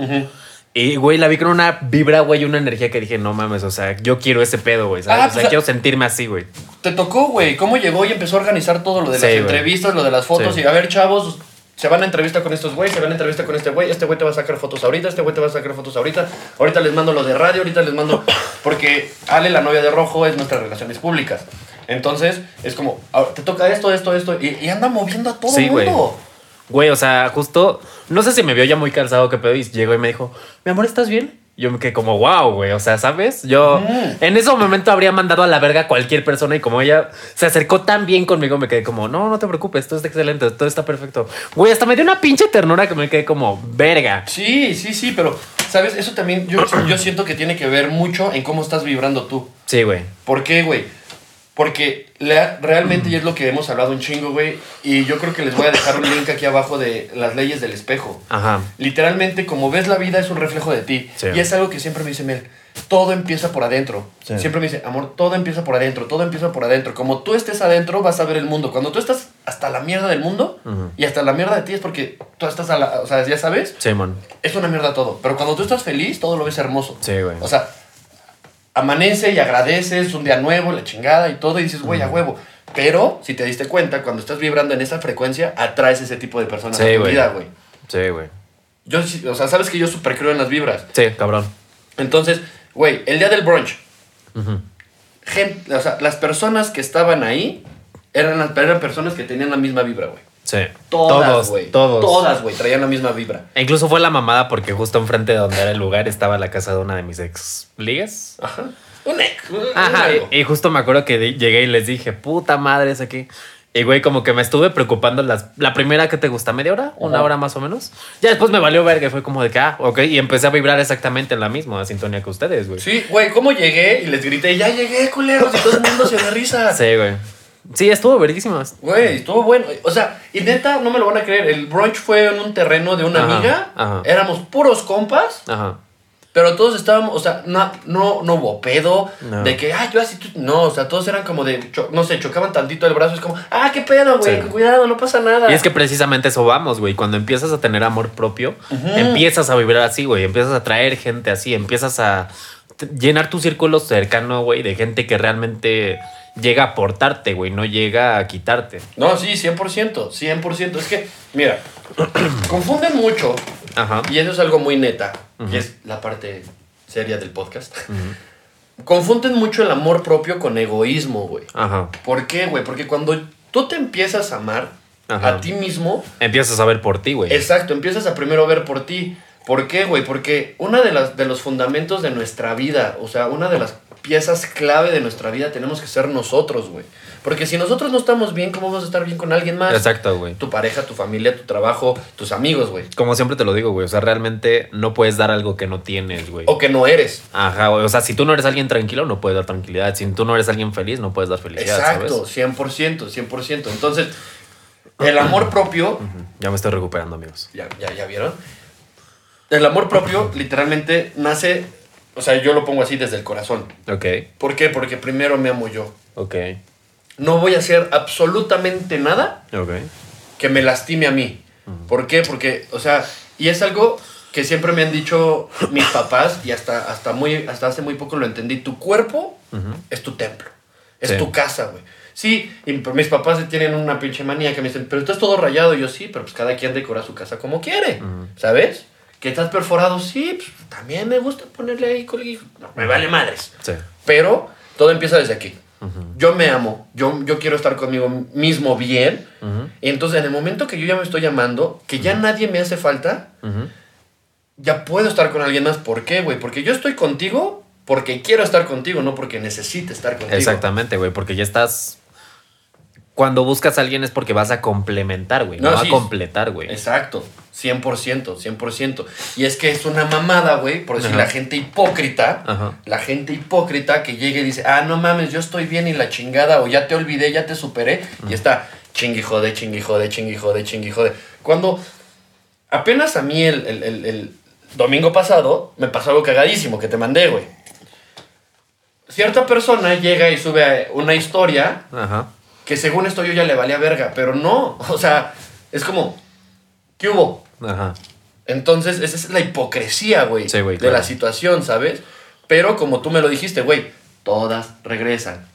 Y, güey, la vi con una vibra, güey, una energía que dije, no mames, o sea, yo quiero ese pedo, güey. ¿sabes? Ah, o sea, pues, quiero sentirme así, güey. Te tocó, güey. ¿Cómo llegó y empezó a organizar todo lo de Sí, las güey. entrevistas, lo de las fotos? Sí. Y a ver, chavos, se van a entrevista con estos güeyes, se van a entrevista con este güey. Este güey te va a sacar fotos ahorita, este güey te va a sacar fotos ahorita. Ahorita les mando lo de radio, ahorita les mando. Porque Ale, la novia de Rojo, es nuestras relaciones públicas. Entonces, es como, ah, te toca esto, esto, esto. Y, y anda moviendo a todo el güey. mundo. Güey, o sea, justo, no sé si me vio ya muy cansado, qué pedo, y llegó y me dijo, mi amor, ¿estás bien? Yo me quedé como, wow, güey, o sea, ¿sabes? Yo Mm. en ese momento habría mandado a la verga a cualquier persona y como ella se acercó tan bien conmigo, me quedé como, no, no te preocupes, todo está excelente, todo está perfecto. Güey, hasta me dio una pinche ternura que me quedé como, verga. Sí, sí, sí, pero, ¿sabes? Eso también yo, yo siento que tiene que ver mucho en cómo estás vibrando tú. Sí, güey. ¿Por qué, güey? Porque la- realmente, y es lo que hemos hablado un chingo, güey, y yo creo que les voy a dejar un link aquí abajo de las leyes del espejo. Ajá. Literalmente, como ves la vida, es un reflejo de ti. Sí. Y es algo que siempre me dice Mel. todo empieza por adentro. Sí. Siempre me dice, amor, todo empieza por adentro, todo empieza por adentro. Como tú estés adentro, vas a ver el mundo. Cuando tú estás hasta la mierda del mundo Ujú. y hasta la mierda de ti es porque tú estás a la, o sea, ya sabes, Simón. es una mierda todo. Pero cuando tú estás feliz, todo lo ves hermoso. Sí, güey. O sea, amanece y agradeces un día nuevo, la chingada y todo, y dices, güey, a huevo. Pero, si te diste cuenta, cuando estás vibrando en esa frecuencia, atraes ese tipo de personas Sí, a tu vida, güey. Sí, güey. Yo, o sea, sabes que yo súper creo en las vibras. Sí, cabrón. Entonces, güey, el día del brunch, gente, o sea, las personas que estaban ahí eran, eran personas que tenían la misma vibra, güey. Sí. Todas, todos, güey. todos. Todas, güey, traían la misma vibra. E incluso fue la mamada porque justo enfrente de donde era el lugar estaba la casa de una de mis ex ligas. Ajá. Un ex. un- Ajá, y, y justo me acuerdo que llegué y les dije, puta madre, es aquí. Y güey, como que me estuve preocupando las, la primera que te gusta, media hora, una Ajá. hora más o menos. Ya después me valió verga fue como de que, ah, ok. Y empecé a vibrar exactamente en la misma sintonía que ustedes, güey. Sí, güey, ¿cómo llegué? Y les grité, ya llegué, culeros, y todo el mundo se da risa. Sí, güey. Sí, estuvo verguísimas. Güey, estuvo bueno. O sea, y neta, no me lo van a creer. El brunch fue en un terreno de una Ajá, amiga. ajá. Éramos puros compas, Ajá. pero todos estábamos, o sea, no, no, no hubo pedo. No. De que, ah, yo así, tú. No, o sea, todos eran como de, no sé, chocaban tantito el brazo. Es como, ah, qué pedo, güey, Sí. cuidado, no pasa nada. Y es que precisamente eso vamos, güey. Cuando empiezas a tener amor propio, empiezas a vibrar así, güey. Empiezas a traer gente así, empiezas a llenar tu círculo cercano, güey, de gente que realmente llega a aportarte, güey, no llega a quitarte. No, sí, 100%, 100%. Es que, mira, confunden mucho, Ajá. y eso es algo muy neta, Ujú. y es la parte seria del podcast. Confunden mucho el amor propio con egoísmo, güey. Ajá. ¿Por qué, güey? Porque cuando tú te empiezas a amar Ajá. a ti mismo, Empiezas a ver por ti, güey. exacto, empiezas a primero ver por ti. ¿Por qué, güey? Porque una de, las, de los fundamentos de nuestra vida, o sea, una de las piezas clave de nuestra vida tenemos que ser nosotros, güey. Porque si nosotros no estamos bien, ¿cómo vamos a estar bien con alguien más? Exacto, güey. Tu pareja, tu familia, tu trabajo, tus amigos, güey. Como siempre te lo digo, güey. O sea, realmente no puedes dar algo que no tienes, güey. O que no eres. Ajá, güey. O sea, si tú no eres alguien tranquilo, no puedes dar tranquilidad. Si tú no eres alguien feliz, no puedes dar felicidad, Exacto, ¿sabes? 100%, 100%. Entonces, el amor propio. Ya me estoy recuperando, amigos. ¿Ya, ya, ya vieron? El amor propio literalmente nace, o sea, yo lo pongo así desde el corazón. Ok, ¿Por qué? Porque primero me amo yo. ok, No voy a hacer absolutamente nada ok. que me lastime a mí. ¿Por qué? Porque, o sea, y es algo que siempre me han dicho mis papás y hasta, hasta, muy, hasta hace muy poco lo entendí. Tu cuerpo Ujú. es tu templo, es Sí. tu casa, güey. Sí, y mis papás tienen una pinche manía que me dicen, pero estás todo rayado. Y yo sí, pero pues cada quien decora su casa como quiere, Ujú. ¿sabes? Que estás perforado, sí, pues también me gusta ponerle ahí colguillo. No, me vale madres. Sí. Pero todo empieza desde aquí. Yo me amo, yo, yo quiero estar conmigo mismo bien. Y entonces en el momento que yo ya me estoy amando, que ya nadie me hace falta, ya puedo estar con alguien más. ¿Por qué, güey? Porque yo estoy contigo porque quiero estar contigo, no porque necesite estar contigo. Exactamente, güey, porque ya estás... Cuando buscas a alguien es porque vas a complementar, güey. No, No, a completar, güey. Exacto, 100%, 100%. Y es que es una mamada, güey, por decir Ajá. la gente hipócrita, Ajá. la gente hipócrita que llega y dice, ah, no mames, yo estoy bien y la chingada, o ya te olvidé, ya te superé, y está chingui jode, chingui jode, chingui jode, chingui jode. Cuando apenas a mí el, el- el- el domingo pasado me pasó algo cagadísimo que te mandé, güey. Cierta persona llega y sube una historia Ajá. Que según esto yo ya le valía verga, pero no, o sea, es como, ¿qué hubo? Ajá. Entonces, esa es la hipocresía, güey, Sí, de claro. la situación, ¿sabes? Pero como tú me lo dijiste, güey, todas regresan.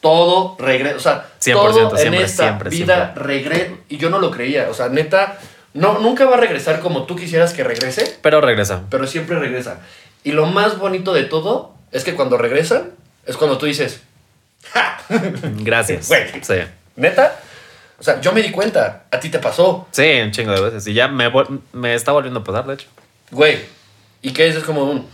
Todo regresa, o sea, 100%, todo en siempre, esta siempre, vida regresa. Y yo no lo creía, o sea, neta, no, nunca va a regresar como tú quisieras que regrese, Pero regresa. pero siempre regresa. Y lo más bonito de todo es que cuando regresan, es cuando tú dices, ¡Ja! Gracias. Güey. Sí. ¿Neta? O sea, yo me di cuenta, a ti te pasó, Sí, un chingo de veces. Y ya me, me está volviendo a pasar, de hecho. güey. ¿Y qué dices? como un...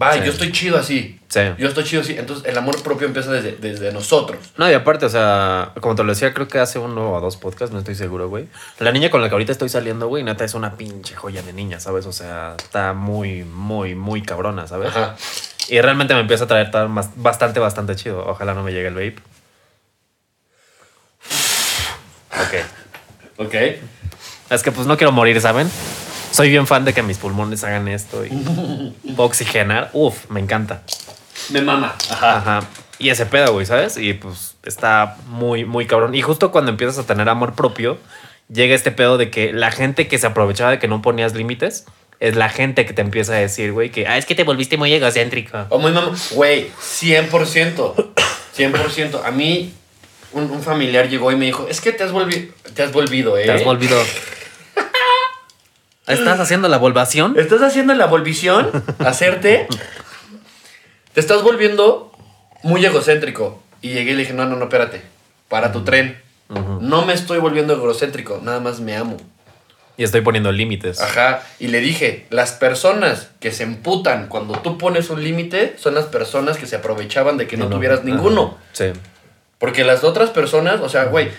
Va, Sí. yo estoy chido así. Sí. Yo estoy chido así. Entonces, el amor propio empieza desde, desde nosotros. No, y aparte, o sea, como te lo decía, creo que hace uno o dos podcasts, no estoy seguro, güey. La niña con la que ahorita estoy saliendo, güey, neta es una pinche joya de niña, ¿sabes? O sea, está muy, muy, muy cabrona, ¿sabes? Ajá. Y realmente me empieza a traer bastante, bastante chido. Ojalá no me llegue el vape. Ok. Ok. Es que pues no quiero morir, ¿saben? soy bien fan de que mis pulmones hagan esto y oxigenar. Uf, me encanta. Me mama. Ajá. Ajá. Y ese pedo, güey, ¿sabes? Y pues está muy, muy cabrón. Y justo cuando empiezas a tener amor propio, llega este pedo de que la gente que se aprovechaba de que no ponías límites es la gente que te empieza a decir, güey, que ah, es que te volviste muy egocéntrico. O muy mamá. Güey, 100%. 100%. A mí, un, un familiar llegó y me dijo, es que te has, volvi te has volvido, ¿eh? Te has volvido. ¿Estás haciendo la volvación? ¿Estás haciendo la volvición? Hacerte. Te estás volviendo muy egocéntrico. Y llegué y le dije, no, no, no, espérate. Para tu tren. No me estoy volviendo egocéntrico, nada más me amo. Y estoy poniendo límites. Ajá. Y le dije, las personas que se emputan cuando tú pones un límite son las personas que se aprovechaban de que no, tuvieras ninguno. Sí. Porque las otras personas, o sea, güey,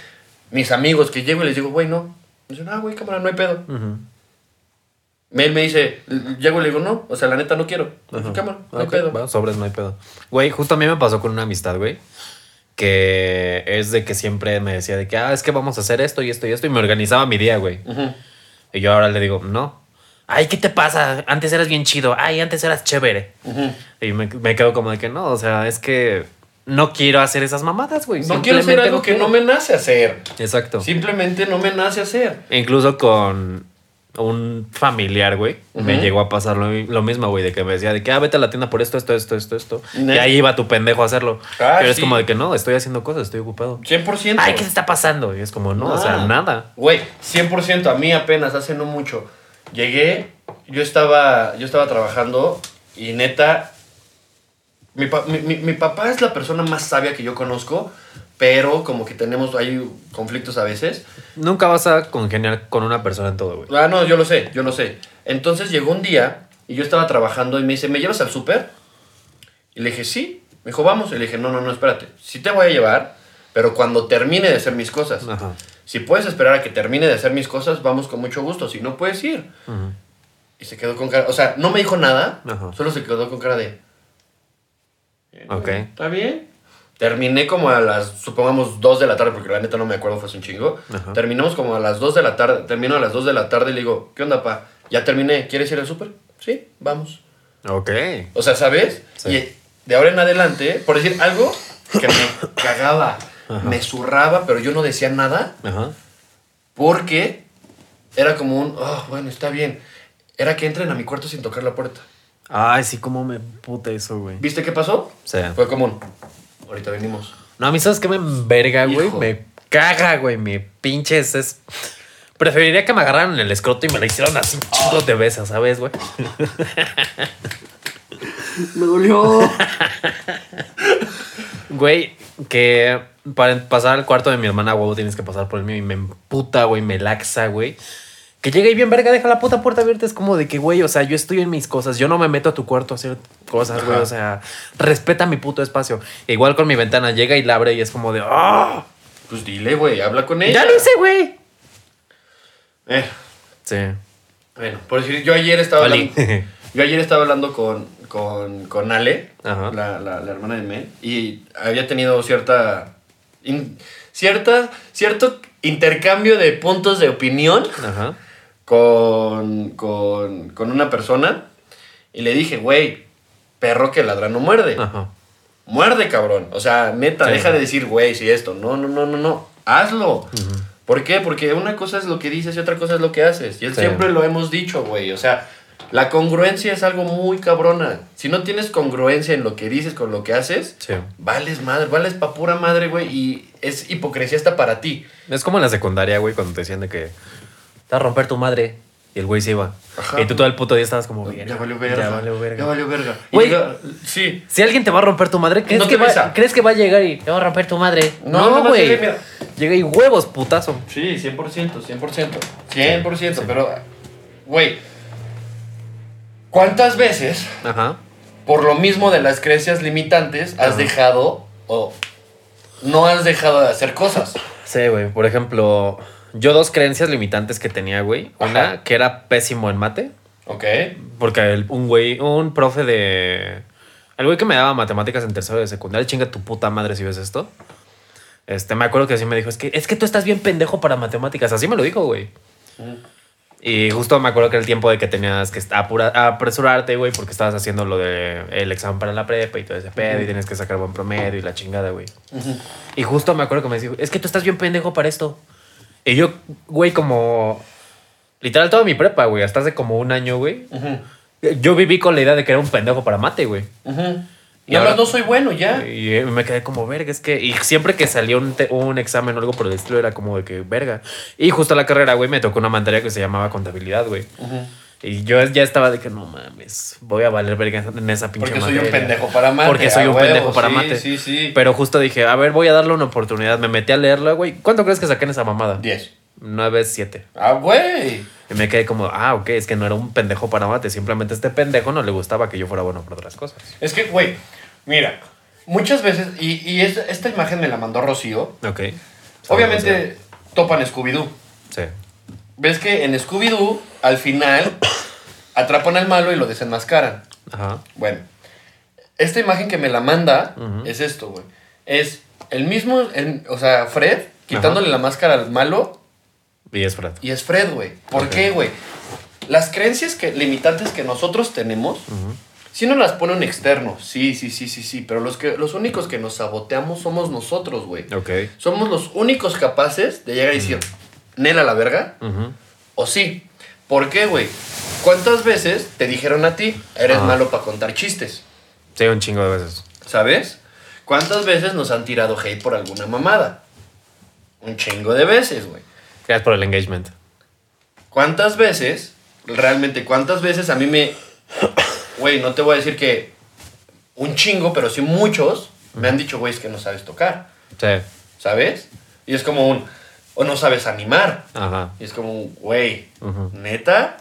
mis amigos que llego y les digo, güey, no. Me dicen, ah, güey, cámara, no hay pedo. Ujú. Él me dice, llego y le digo, no, o sea, la neta no quiero. Ajá. Cámara, no hay pedo. va, sobres, no hay pedo. Güey, justo a mí me pasó con una amistad, güey. Que es de que siempre me decía de que, ah, es que vamos a hacer esto y esto y esto. Y me organizaba mi día, güey. Ujú. Y yo ahora le digo, no. Ay, ¿qué te pasa? Antes eras bien chido. Ay, antes eras chévere. Y me, me quedo como de que no, o sea, es que no quiero hacer esas mamadas, güey. No quiero hacer algo que quiero. no me nace hacer. Exacto. Simplemente no me nace hacer. Incluso con un familiar, güey, me llegó a pasar lo, lo mismo, güey, de que me decía de que, ah, vete a la tienda por esto, esto, esto, esto, esto. Y ahí iba tu pendejo a hacerlo. Ah, Pero es sí. como de que no, estoy haciendo cosas, estoy ocupado. 100%. Ay, ¿qué se está pasando? Y es como, no, o sea, Nada. nada. Güey, 100%. A mí apenas, hace no mucho. Llegué, yo estaba, yo estaba trabajando y neta, mi, pa- mi- mi- mi papá es la persona más sabia que yo conozco, pero como que tenemos ahí conflictos a veces. Nunca vas a congeniar con una persona en todo, güey. Ah, no, yo lo sé, yo lo sé. Entonces llegó un día y yo estaba trabajando y me dice, ¿me llevas al súper? Y le dije, sí. Me dijo, vamos. Y le dije, no, no, no, espérate. Sí te voy a llevar, pero cuando termine de hacer mis cosas. Ajá. Si puedes esperar a que termine de hacer mis cosas, vamos con mucho gusto. Si no, puedes ir. Ujú. Y se quedó con cara. O sea, no me dijo nada, Ajá. solo se quedó con cara de. Ok. ¿Está bien? Terminé como a las, supongamos, 2 de la tarde, porque la neta no me acuerdo, fue hace un chingo. Ajá. Terminamos como a las 2 de la tarde. Termino a las 2 de la tarde y le digo, ¿qué onda, pa? Ya terminé, ¿quieres ir al súper? Sí, vamos. Ok. O sea, ¿sabes? Sí. Y de ahora en adelante, por decir algo que me cagaba, me zurraba, pero yo no decía nada. Ajá. Porque era como un, oh, bueno, está bien. Era que entren a mi cuarto sin tocar la puerta. Ay, sí, cómo me puta eso, güey. ¿Viste qué pasó? Sí. Fue como un, ahorita venimos. No, a mí, ¿sabes qué me enverga, güey? Me caga, güey. Me pinches. Es... Preferiría que me agarraran en el escroto y me la hicieran así un chingo de veces, ¿sabes, güey? Me dolió. Güey, que para pasar al cuarto de mi hermana, huevo, tienes que pasar por el mío y me emputa, güey, me laxa, güey. Que llega y bien verga, deja la puta puerta abierta. Es como de que, güey, o sea, yo estoy en mis cosas. Yo no me meto a tu cuarto a hacer cosas, güey. O sea, respeta mi puto espacio. Igual con mi ventana, llega y la abre y es como de, ¡ah! Pues dile, güey, habla con ella. ¡Ya lo hice, güey! Eh, Sí. bueno, por decir, yo ayer estaba hablando, yo ayer estaba hablando con, con, con Ale, Ajá. la, la, la hermana de Mel, y había tenido cierta, in- cierta, cierto intercambio de puntos de opinión Ajá. Con, con, con una persona y le dije, güey, perro que ladra no muerde. Ajá. Muerde, cabrón. O sea, neta, Sí. deja de decir, güey, si esto. No, no, no, no, no. Hazlo. ¿Por qué? Porque una cosa es lo que dices y otra cosa es lo que haces. Y él Sí. siempre lo hemos dicho, güey. O sea, la congruencia es algo muy cabrona. Si no tienes congruencia en lo que dices con lo que haces, Sí. vales madre, vales pa' pura madre, güey. Y es hipocresía hasta para ti. Es como en la secundaria, güey, cuando te decían de que te va a romper tu madre. Y el güey se iba. Ajá. y tú todo el puto día estabas como, Ya valió verga. Ya valió verga. Ya valió verga. Y Güey. llega- sí. Si alguien te va a romper tu madre, ¿crees, No que, va, besa. ¿crees que va a llegar y te va a romper tu madre? No, güey. llega y mira. Llega y huevos, putazo. Sí, 100%, 100%. 100%, pero, güey, ¿cuántas veces, Ajá. por lo mismo de las creencias limitantes, has Ajá. dejado o no has dejado de hacer cosas? Sí, güey. Por ejemplo, yo dos creencias limitantes que tenía, güey. Una, Ajá. que era pésimo en mate. ¿Ok? Porque el- un güey, un profe de... El güey que me daba matemáticas en tercero de secundaria, chinga tu puta madre si ves esto. Este, me acuerdo que así me dijo, es que, es que tú estás bien pendejo para matemáticas. Así me lo dijo, güey. Y justo me acuerdo que era el tiempo de que tenías que apura- apresurarte, güey, porque estabas haciendo lo de el examen para la prepa y todo ese pedo, y tienes que sacar buen promedio y la chingada, güey. Y justo me acuerdo que me dijo, es que tú estás bien pendejo para esto. Y yo, güey, como. Literal, toda mi prepa, güey, hasta hace como un año, güey. Yo viví con la idea de que era un pendejo para mate, güey. Y ahora no soy bueno, ya. Y eh, me quedé como, verga, es que. Y siempre que salió un, te- un examen o algo por el estilo, era como de que, verga. Y justo la carrera, güey, me tocó una materia que se llamaba contabilidad, güey. Y yo ya estaba de que, no mames, voy a valer verga en esa pinche Porque soy un materia". pendejo para mate. Porque soy un huevo, pendejo para sí, mate. Sí, sí. Pero justo dije, a ver, voy a darle una oportunidad. Me metí a leerla, güey. ¿Cuánto crees que saqué en esa mamada? 10. 9, 7. Ah, güey. Y me quedé como, ah, ok, es que no era un pendejo para mate. Simplemente a este pendejo no le gustaba que yo fuera bueno para otras cosas. Es que, güey, mira, muchas veces, y, y es- esta imagen me la mandó Rocío. Ok. Obviamente topan Scooby-Doo. Sí. Ves que en Scooby-Doo, al final, atrapan al malo y lo desenmascaran. Ajá. Bueno, esta imagen que me la manda Ujú. es esto, güey. Es el mismo, el- o sea, Fred quitándole la máscara al malo Y es Fred. y es Fred, güey. ¿Por Ok. qué, güey? Las creencias que, limitantes que nosotros tenemos, sí nos las pone un externo. Sí, sí, sí, sí, sí. Pero los, que, los únicos que nos saboteamos somos nosotros, güey. Ok. Somos los únicos capaces de llegar y decir, Nela la verga, o sí. ¿Por qué, güey? ¿Cuántas veces te dijeron a ti, eres Ajá. malo para contar chistes? Sí, un chingo de veces. ¿Sabes? ¿Cuántas veces nos han tirado hate por alguna mamada? Un chingo de veces, güey. Gracias por el engagement. ¿Cuántas veces, realmente, cuántas veces a mí me... Güey, no te voy a decir que un chingo, pero sí muchos me han dicho, güey, es que no sabes tocar, Sí. ¿sabes? Y es como un... O no sabes animar. Ajá. Y es como güey, neta.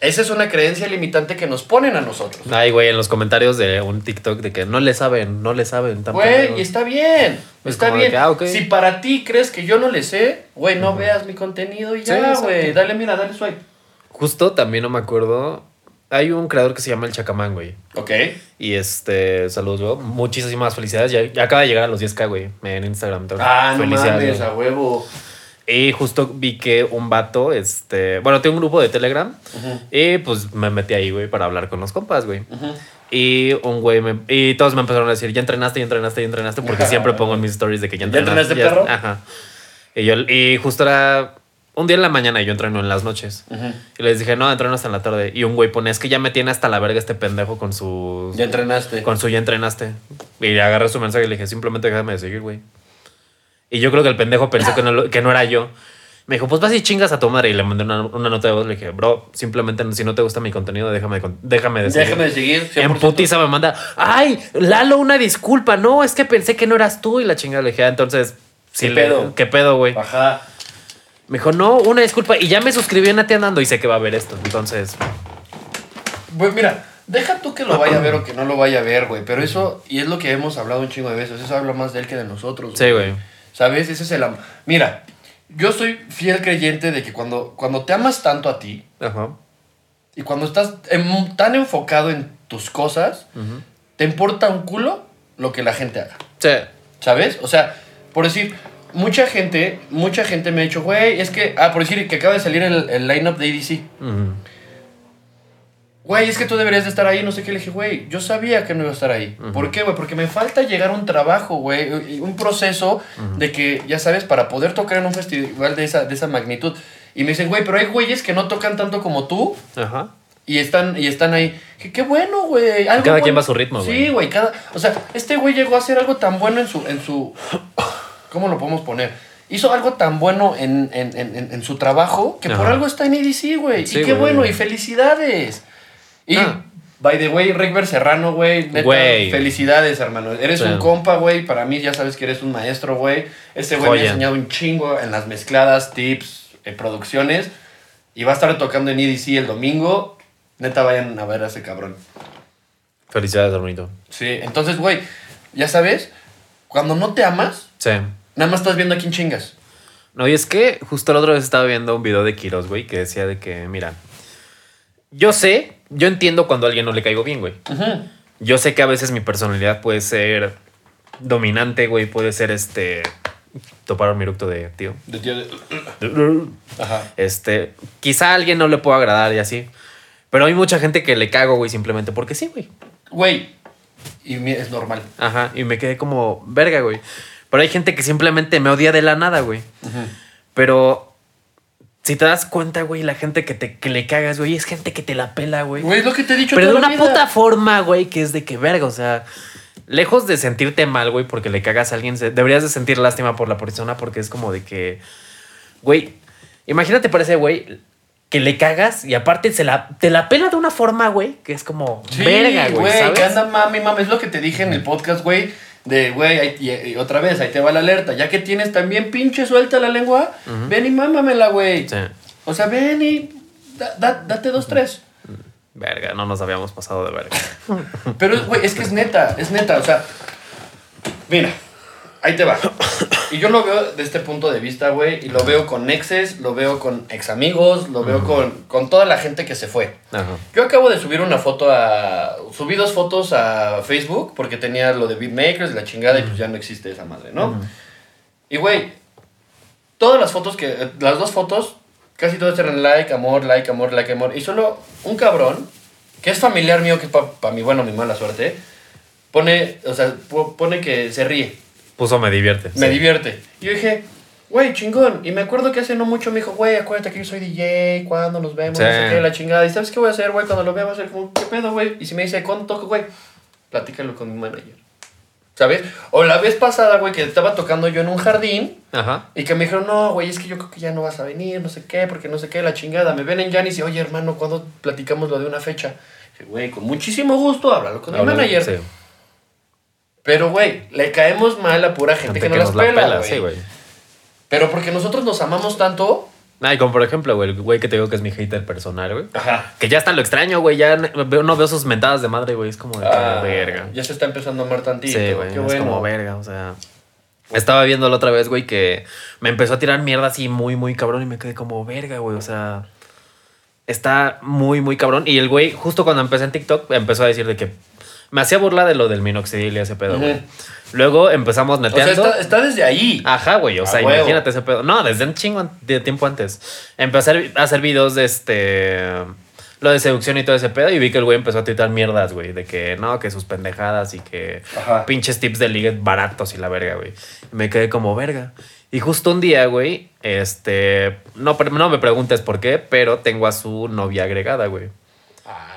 Esa es una creencia limitante que nos ponen a nosotros. Ay, güey, en los comentarios de un TikTok de que no le saben, no le saben. tan Güey, y está bien. Es está bien. que, ah. Si para ti crees que yo no le sé, güey, no veas mi contenido y ya, güey. Dale, mira, dale swipe. Justo también no me acuerdo. Hay un creador que se llama El Chacamán, güey. Ok. Y este, saludos, güey. Muchísimas felicidades. Ya, ya acaba de llegar a los 10k, güey, en Instagram. Entonces, Ah, no felicidades, mames, güey. a huevo. Y justo vi que un vato, este, bueno, tengo un grupo de Telegram Ujú, y pues me metí ahí, güey, para hablar con los compas, güey. ujú. Y un güey me, y todos me empezaron a decir, ya entrenaste, ya entrenaste, ya entrenaste, porque siempre pongo en mis stories de que ya ¿Ya entrenaste. entrenaste, perro? Ajá. Y yo, y justo era un día en la mañana y yo entreno en las noches. Y les dije, no, entreno hasta en la tarde. Y un güey pone, es que ya me tiene hasta la verga este pendejo con su, Ya entrenaste. con su ya entrenaste. Y le agarré su mensaje y le dije, simplemente déjame de seguir, güey. Y yo creo que el pendejo pensó que no, que no era yo. Me dijo, pues vas y chingas a tu madre. Y le mandé una, una nota de voz. Le dije, bro, simplemente si no te gusta mi contenido, déjame, déjame de seguir. Déjame de seguir. En 100%. putiza me manda, ay, Lalo, una disculpa. No, es que pensé que no eras tú. Y la chingada le dije, ah, entonces, sí ¿Qué le- pedo? ¿Qué pedo, güey? Ajá. Me dijo, no, una disculpa. Y ya me suscribí en Ate Andando y sé que va a ver esto. Entonces, Pues mira, deja tú que lo vaya a ver o que no lo vaya a ver, güey. Pero eso, y es lo que hemos hablado un chingo de veces, eso habla más de él que de nosotros. sí, güey. ¿Sabes? Ese es el... am- Mira, yo soy fiel creyente de que cuando, cuando te amas tanto a ti Ajá. y cuando estás tan enfocado en tus cosas, te importa un culo lo que la gente haga. Sí. ¿Sabes? O sea, por decir, mucha gente, mucha gente me ha dicho, güey, es que, ah, por decir que acaba de salir el, el line-up de ADC. Güey, es que tú deberías de estar ahí, no sé qué. Le dije, güey, yo sabía que no iba a estar ahí. ¿Por qué, güey? Porque me falta llegar a un trabajo, güey, un proceso de que, ya sabes, para poder tocar en un festival de esa, de esa magnitud. Y me dicen, güey, pero hay güeyes que no tocan tanto como tú Ajá. y están, y están ahí. Que qué bueno, güey. algo Cada quien bueno". va a su ritmo, güey. Sí, güey, cada... O sea, este güey llegó a hacer algo tan bueno en su... En su ¿Cómo lo podemos poner? Hizo algo tan bueno en, en, en, en- su trabajo que por algo está en EDC, güey. Sí, y qué bueno, y felicidades. Y, Ah. by the way, Rick Serrano, güey, neta, Güey. felicidades, hermano. Eres Sí. un compa, güey. Para mí ya sabes que eres un maestro, güey. Este güey me ha enseñado un chingo en las mezcladas, tips, eh, producciones. Y va a estar tocando en EDC el domingo. Neta, vayan a ver a ese cabrón. Felicidades, hermanito. Sí, entonces, güey, ya sabes, cuando no te amas, Sí. nada más estás viendo a quién chingas. No, y es que justo la otra vez estaba viendo un video de Kiros, güey, que decía de que, mira, yo sé, yo entiendo cuando a alguien no le caigo bien, güey. Yo sé que a veces mi personalidad puede ser dominante, güey, puede ser este toparon mi eructo de tío. De tío de- Ajá. Este, quizá a alguien no le pueda agradar y así. Pero hay mucha gente que le cago, güey, simplemente porque sí, güey. Güey. Y es normal. Ajá, y me quedé como verga, güey. Pero hay gente que simplemente me odia de la nada, güey. Pero si te das cuenta, güey, la gente que, te, que le cagas, güey, es gente que te la pela, güey. Güey, es lo que te he dicho Pero de una la vida. puta forma, güey, que es de que verga, o sea, lejos de sentirte mal, güey, porque le cagas a alguien, deberías de sentir lástima por la persona porque es como de que, güey, imagínate para ese güey que le cagas y aparte se la, te la pela de una forma, güey, que es como Sí, verga, güey, ¿sabes? que anda mami, mami. Es lo que te dije en el podcast, güey. De, güey, ahí- y, y otra vez, ahí te va la alerta. Ya que tienes también pinche suelta la lengua, ven y mámamela, güey. Sí. O sea, ven y da- da- date dos, tres. Verga, no nos habíamos pasado de verga. Pero, güey, es que es neta, es neta. O sea, mira, ahí te va. Y yo lo veo de este punto de vista, güey. Y lo veo con exes, lo veo con ex amigos, lo veo con, con toda la gente que se fue. Ajá. Yo acabo de subir una foto a. Subí dos fotos a Facebook porque tenía lo de Beatmakers, la chingada, y pues ya no existe esa madre, ¿no? Y güey, todas las fotos que. Las dos fotos, casi todas eran like, amor, like, amor, like, amor. Y solo un cabrón, que es familiar mío, que es para mi buena o mi mala suerte, pone. O sea, po- pone que se ríe. Puso me divierte. Me sí. divierte. Y yo dije, güey, chingón. Y me acuerdo que hace no mucho me dijo, güey, acuérdate que yo soy DJ, ¿cuándo nos vemos? Sí. No sé qué, la chingada. ¿Y sabes qué voy a hacer, güey? Cuando lo vea va a ser como, ¿qué pedo, güey? Y si me dice, ¿cuándo toco, güey? Platícalo con mi manager. ¿Sabes? O la vez pasada, güey, que estaba tocando yo en un jardín Ajá. y que me dijeron, no, güey, es que yo creo que ya no vas a venir, no sé qué, porque no sé qué, la chingada. Me ven en Janis y, oye, hermano, ¿cuándo platicamos lo de una fecha? Dije, güey, con muchísimo gusto, háblalo con mi manager. sí. Pero, güey, le caemos mal a pura gente, que, no las nos la pela, pela, güey. sí, güey. Pero porque nosotros nos amamos tanto. Ay, como por ejemplo, güey, el güey que te digo que es mi hater personal, güey. Ajá. Que ya está lo extraño, güey. Ya no veo, no veo sus mentadas de madre, güey. Es como de Ah, verga. Ya se está empezando a amar tantito. Sí, güey. Qué Es bueno. como verga, o sea. Estaba viendo la otra vez, güey, que me empezó a tirar mierda así muy, muy cabrón y me quedé como verga, güey. O sea, está muy, muy cabrón. Y el güey, justo cuando empecé en TikTok, empezó a decir de que me hacía burla de lo del minoxidil y ese pedo, güey. Luego empezamos O sea, neteando. está, está desde ahí. Ajá, güey. O sea, imagínate ese pedo. No, desde un chingo de tiempo antes. Empecé a hacer- videos de este. Lo de seducción y todo ese pedo. Y vi que el güey empezó a tuitar mierdas, güey. De que no, que sus pendejadas y que Ajá. pinches tips de ligue baratos y la verga, güey. Me quedé como verga. Y justo un día, güey, este. No, no me preguntes por qué, pero tengo a su novia agregada, güey.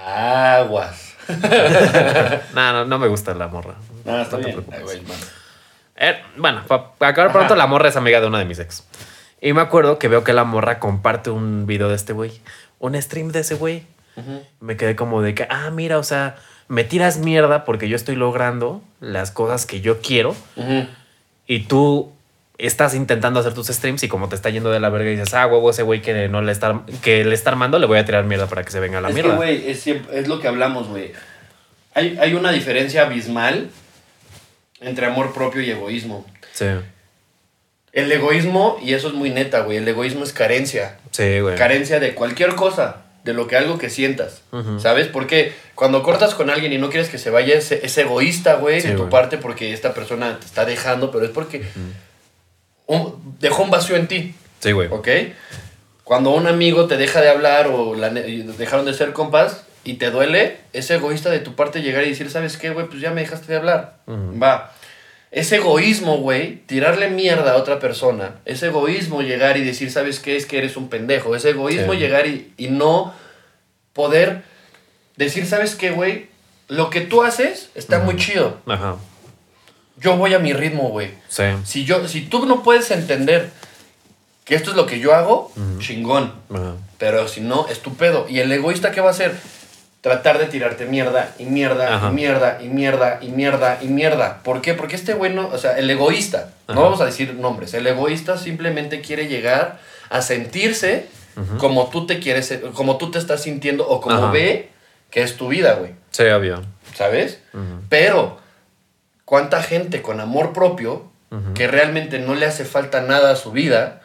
Aguas. No, no, no me gusta la morra. No, está te bien. Ay, güey, man. Eh, bueno, para acabar pronto, la morra es amiga de una de mis ex. Y me acuerdo que veo que la morra comparte un video de este güey, un stream de ese güey. Me quedé como de que, ah, mira, o sea, me tiras mierda porque yo estoy logrando las cosas que yo quiero y tú estás intentando hacer tus streams y como te está yendo de la verga y dices, ah, huevo, ese güey que no le está, que le está armando, le voy a tirar mierda para que se venga a la es mierda. que, güey, es, es lo que hablamos, güey. Hay, hay una diferencia abismal entre amor propio y egoísmo. sí, El egoísmo, y eso es muy neta, güey, el egoísmo es carencia. sí, güey. Carencia de cualquier cosa, de lo que algo que sientas. ¿Sabes? Porque cuando cortas con alguien y no quieres que se vaya, es, es egoísta, güey, Sí, de tu güey. parte, porque esta persona te está dejando, pero es porque un- dejó un vacío en ti, Sí, güey. ¿ok? Cuando un amigo te deja de hablar o la dejaron de ser compas y te duele, es egoísta de tu parte llegar y decir, ¿sabes qué, güey? Pues ya me dejaste de hablar. Va. Es egoísmo, güey, tirarle mierda a otra persona. Es egoísmo llegar y decir, ¿sabes qué? Es que eres un pendejo. Es egoísmo Sí. llegar y, y no poder decir, ¿sabes qué, güey? Lo que tú haces está muy chido. Ajá. Yo voy a mi ritmo, güey. Sí. Si, yo, si tú no puedes entender que esto es lo que yo hago, chingón. Pero si no, es tu pedo. ¿Y el egoísta qué va a hacer? Tratar de tirarte mierda y mierda Ajá. y mierda y mierda y mierda y mierda. ¿Por qué? Porque este güey no, o sea, el egoísta, Ajá. no vamos a decir nombres, el egoísta simplemente quiere llegar a sentirse como tú te quieres, como tú te estás sintiendo o como ve que es tu vida, güey. Sí, obvio. ¿Sabes? Pero, ¿cuánta gente con amor propio que realmente no le hace falta nada a su vida,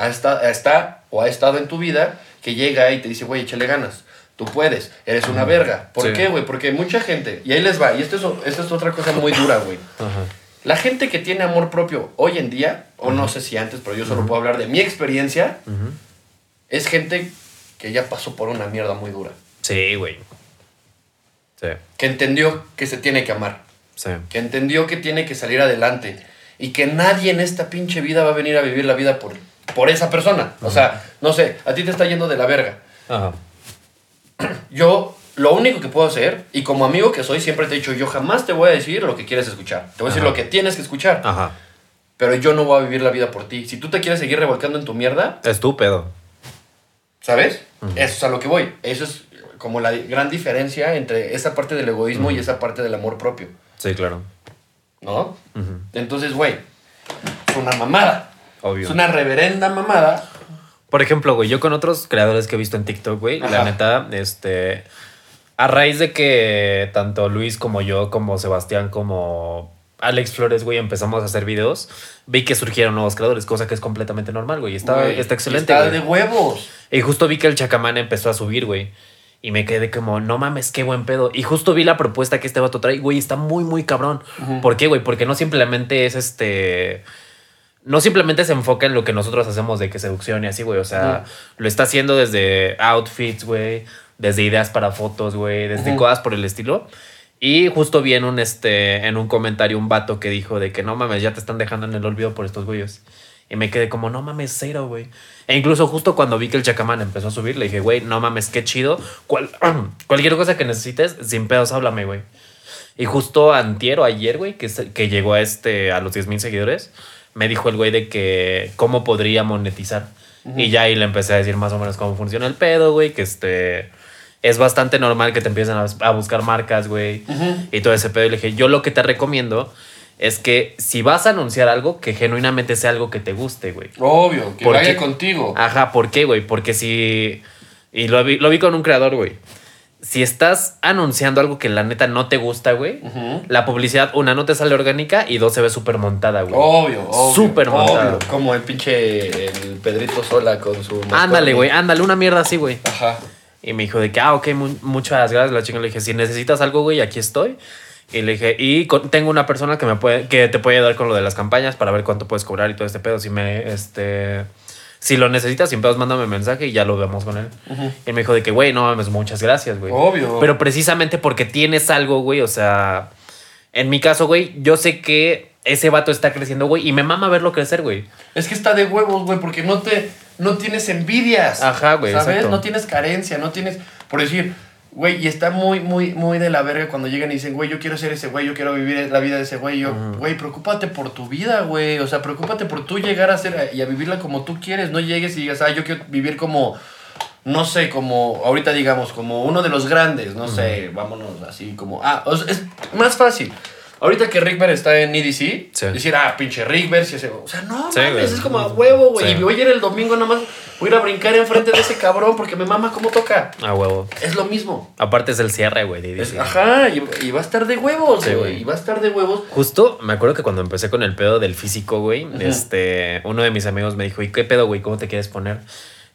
está o ha estado en tu vida, que llega y te dice, güey, échale ganas. Tú puedes, eres una verga. ¿Por Sí. qué, güey? Porque mucha gente, y ahí les va, y esto es, esto es otra cosa muy dura, güey. La gente que tiene amor propio hoy en día, o no sé si antes, pero yo solo puedo hablar de mi experiencia, es gente que ya pasó por una mierda muy dura. Sí, güey. Sí, Que entendió que se tiene que amar. Sí. Que entendió que tiene que salir adelante. Y que nadie en esta pinche vida va a venir a vivir la vida por, por esa persona. O sea, no sé, a ti te está yendo de la verga. Ajá. Yo lo único que puedo hacer, y como amigo que soy, siempre te he dicho, yo jamás te voy a decir lo que quieres escuchar. Te voy a decir lo que tienes que escuchar. Ajá. Pero yo no voy a vivir la vida por ti. Si tú te quieres seguir revolcando en tu mierda, Estúpido. ¿sabes? Eso es a lo que voy. Eso es como la gran diferencia entre esa parte del egoísmo y esa parte del amor propio. Sí, claro. ¿No? Entonces, güey, es una mamada. Obvio. Es una reverenda mamada. Por ejemplo, güey, yo con otros creadores que he visto en TikTok, güey, la neta, este. A raíz de que tanto Luis como yo, como Sebastián, como Alex Flores, güey, empezamos a hacer videos, vi que surgieron nuevos creadores, cosa que es completamente normal, güey. Está, Güey, está excelente. Está güey. de huevos. Y justo vi que el Chacamán empezó a subir, güey. Y me quedé como, no mames, qué buen pedo. Y justo vi la propuesta que este vato trae, güey, está muy, muy cabrón. ¿Por qué, güey? Porque no simplemente es este. No simplemente se enfoca en lo que nosotros hacemos de que seducción y así, güey. O sea, lo está haciendo desde outfits, güey. Desde ideas para fotos, güey. Desde cosas por el estilo. Y justo vi en un, este, en un comentario un vato que dijo de que no mames, ya te están dejando en el olvido por estos güeyes. Y me quedé como, no mames, cero, güey. E incluso justo cuando vi que el Chacamán empezó a subir, le dije, güey, no mames, qué chido. Cual- cualquier cosa que necesites, sin pedos, háblame, güey. Y justo antier o ayer, güey, que, que llegó a, este, a los 10 mil seguidores, me dijo el güey de que cómo podría monetizar. Y ya ahí le empecé a decir más o menos cómo funciona el pedo, güey, que este... Es bastante normal que te empiecen a, a buscar marcas, güey, Ujú. y todo ese pedo. Y le dije, yo lo que te recomiendo es que si vas a anunciar algo, que genuinamente sea algo que te guste, güey. Obvio, que ¿Por vaya contigo. Ajá, ¿por qué, güey? Porque si. Y lo vi, lo vi con un creador, güey. Si estás anunciando algo que la neta no te gusta, güey, la publicidad, una, no te sale orgánica y dos, se ve súper montada, güey. Obvio, obvio. Súper montado. obvio. Como el pinche el Pedrito Sola con su. mascota. Ándale, güey, ándale, una mierda así, güey. Ajá. Y me dijo de que, ah, ok, mu- muchas gracias. La chica le dije, si necesitas algo, güey, aquí estoy. Y le dije, y con- tengo una persona que me puede, que te puede ayudar con lo de las campañas para ver cuánto puedes cobrar y todo este pedo. Si me, este, si lo necesitas, sin pedos, mándame mensaje y ya lo vemos con él. Ujú. Y me dijo de que, güey, no mames, muchas gracias, güey. Obvio. Pero precisamente porque tienes algo, güey, o sea, en mi caso, güey, yo sé que ese vato está creciendo, güey, y me mama verlo crecer, güey. Es que está de huevos, güey, porque no te. No tienes envidias. Ajá, güey, ¿Sabes? exacto. No tienes carencia, no tienes. Por decir, güey, y está muy, muy, muy de la verga cuando llegan y dicen, güey, yo quiero ser ese güey, yo quiero vivir la vida de ese güey. Yo, güey, preocúpate por tu vida, güey. O sea, preocúpate por tú llegar a ser y a vivirla como tú quieres. No llegues y digas, ah, yo quiero vivir como. No sé, como ahorita digamos, como uno de los grandes, no sé, vámonos así como. Ah, o sea, es más fácil. Ahorita que Rickman está en EDC, Sí. decir, ah, pinche Rickman, si ese. O sea, no, Sí, mames, güey. es como a huevo, güey. Sí. Y voy a ir el domingo nomás, voy a ir a brincar enfrente de ese cabrón porque me mama cómo toca. A huevo. Es lo mismo. Aparte es el cierre, güey. de Es- DC. ajá, y, y va a estar de huevos, güey. güey. Y va a estar de huevos. Justo me acuerdo que cuando empecé con el pedo del físico, güey, este, uno de mis amigos me dijo, ¿y qué pedo, güey? ¿Cómo te quieres poner?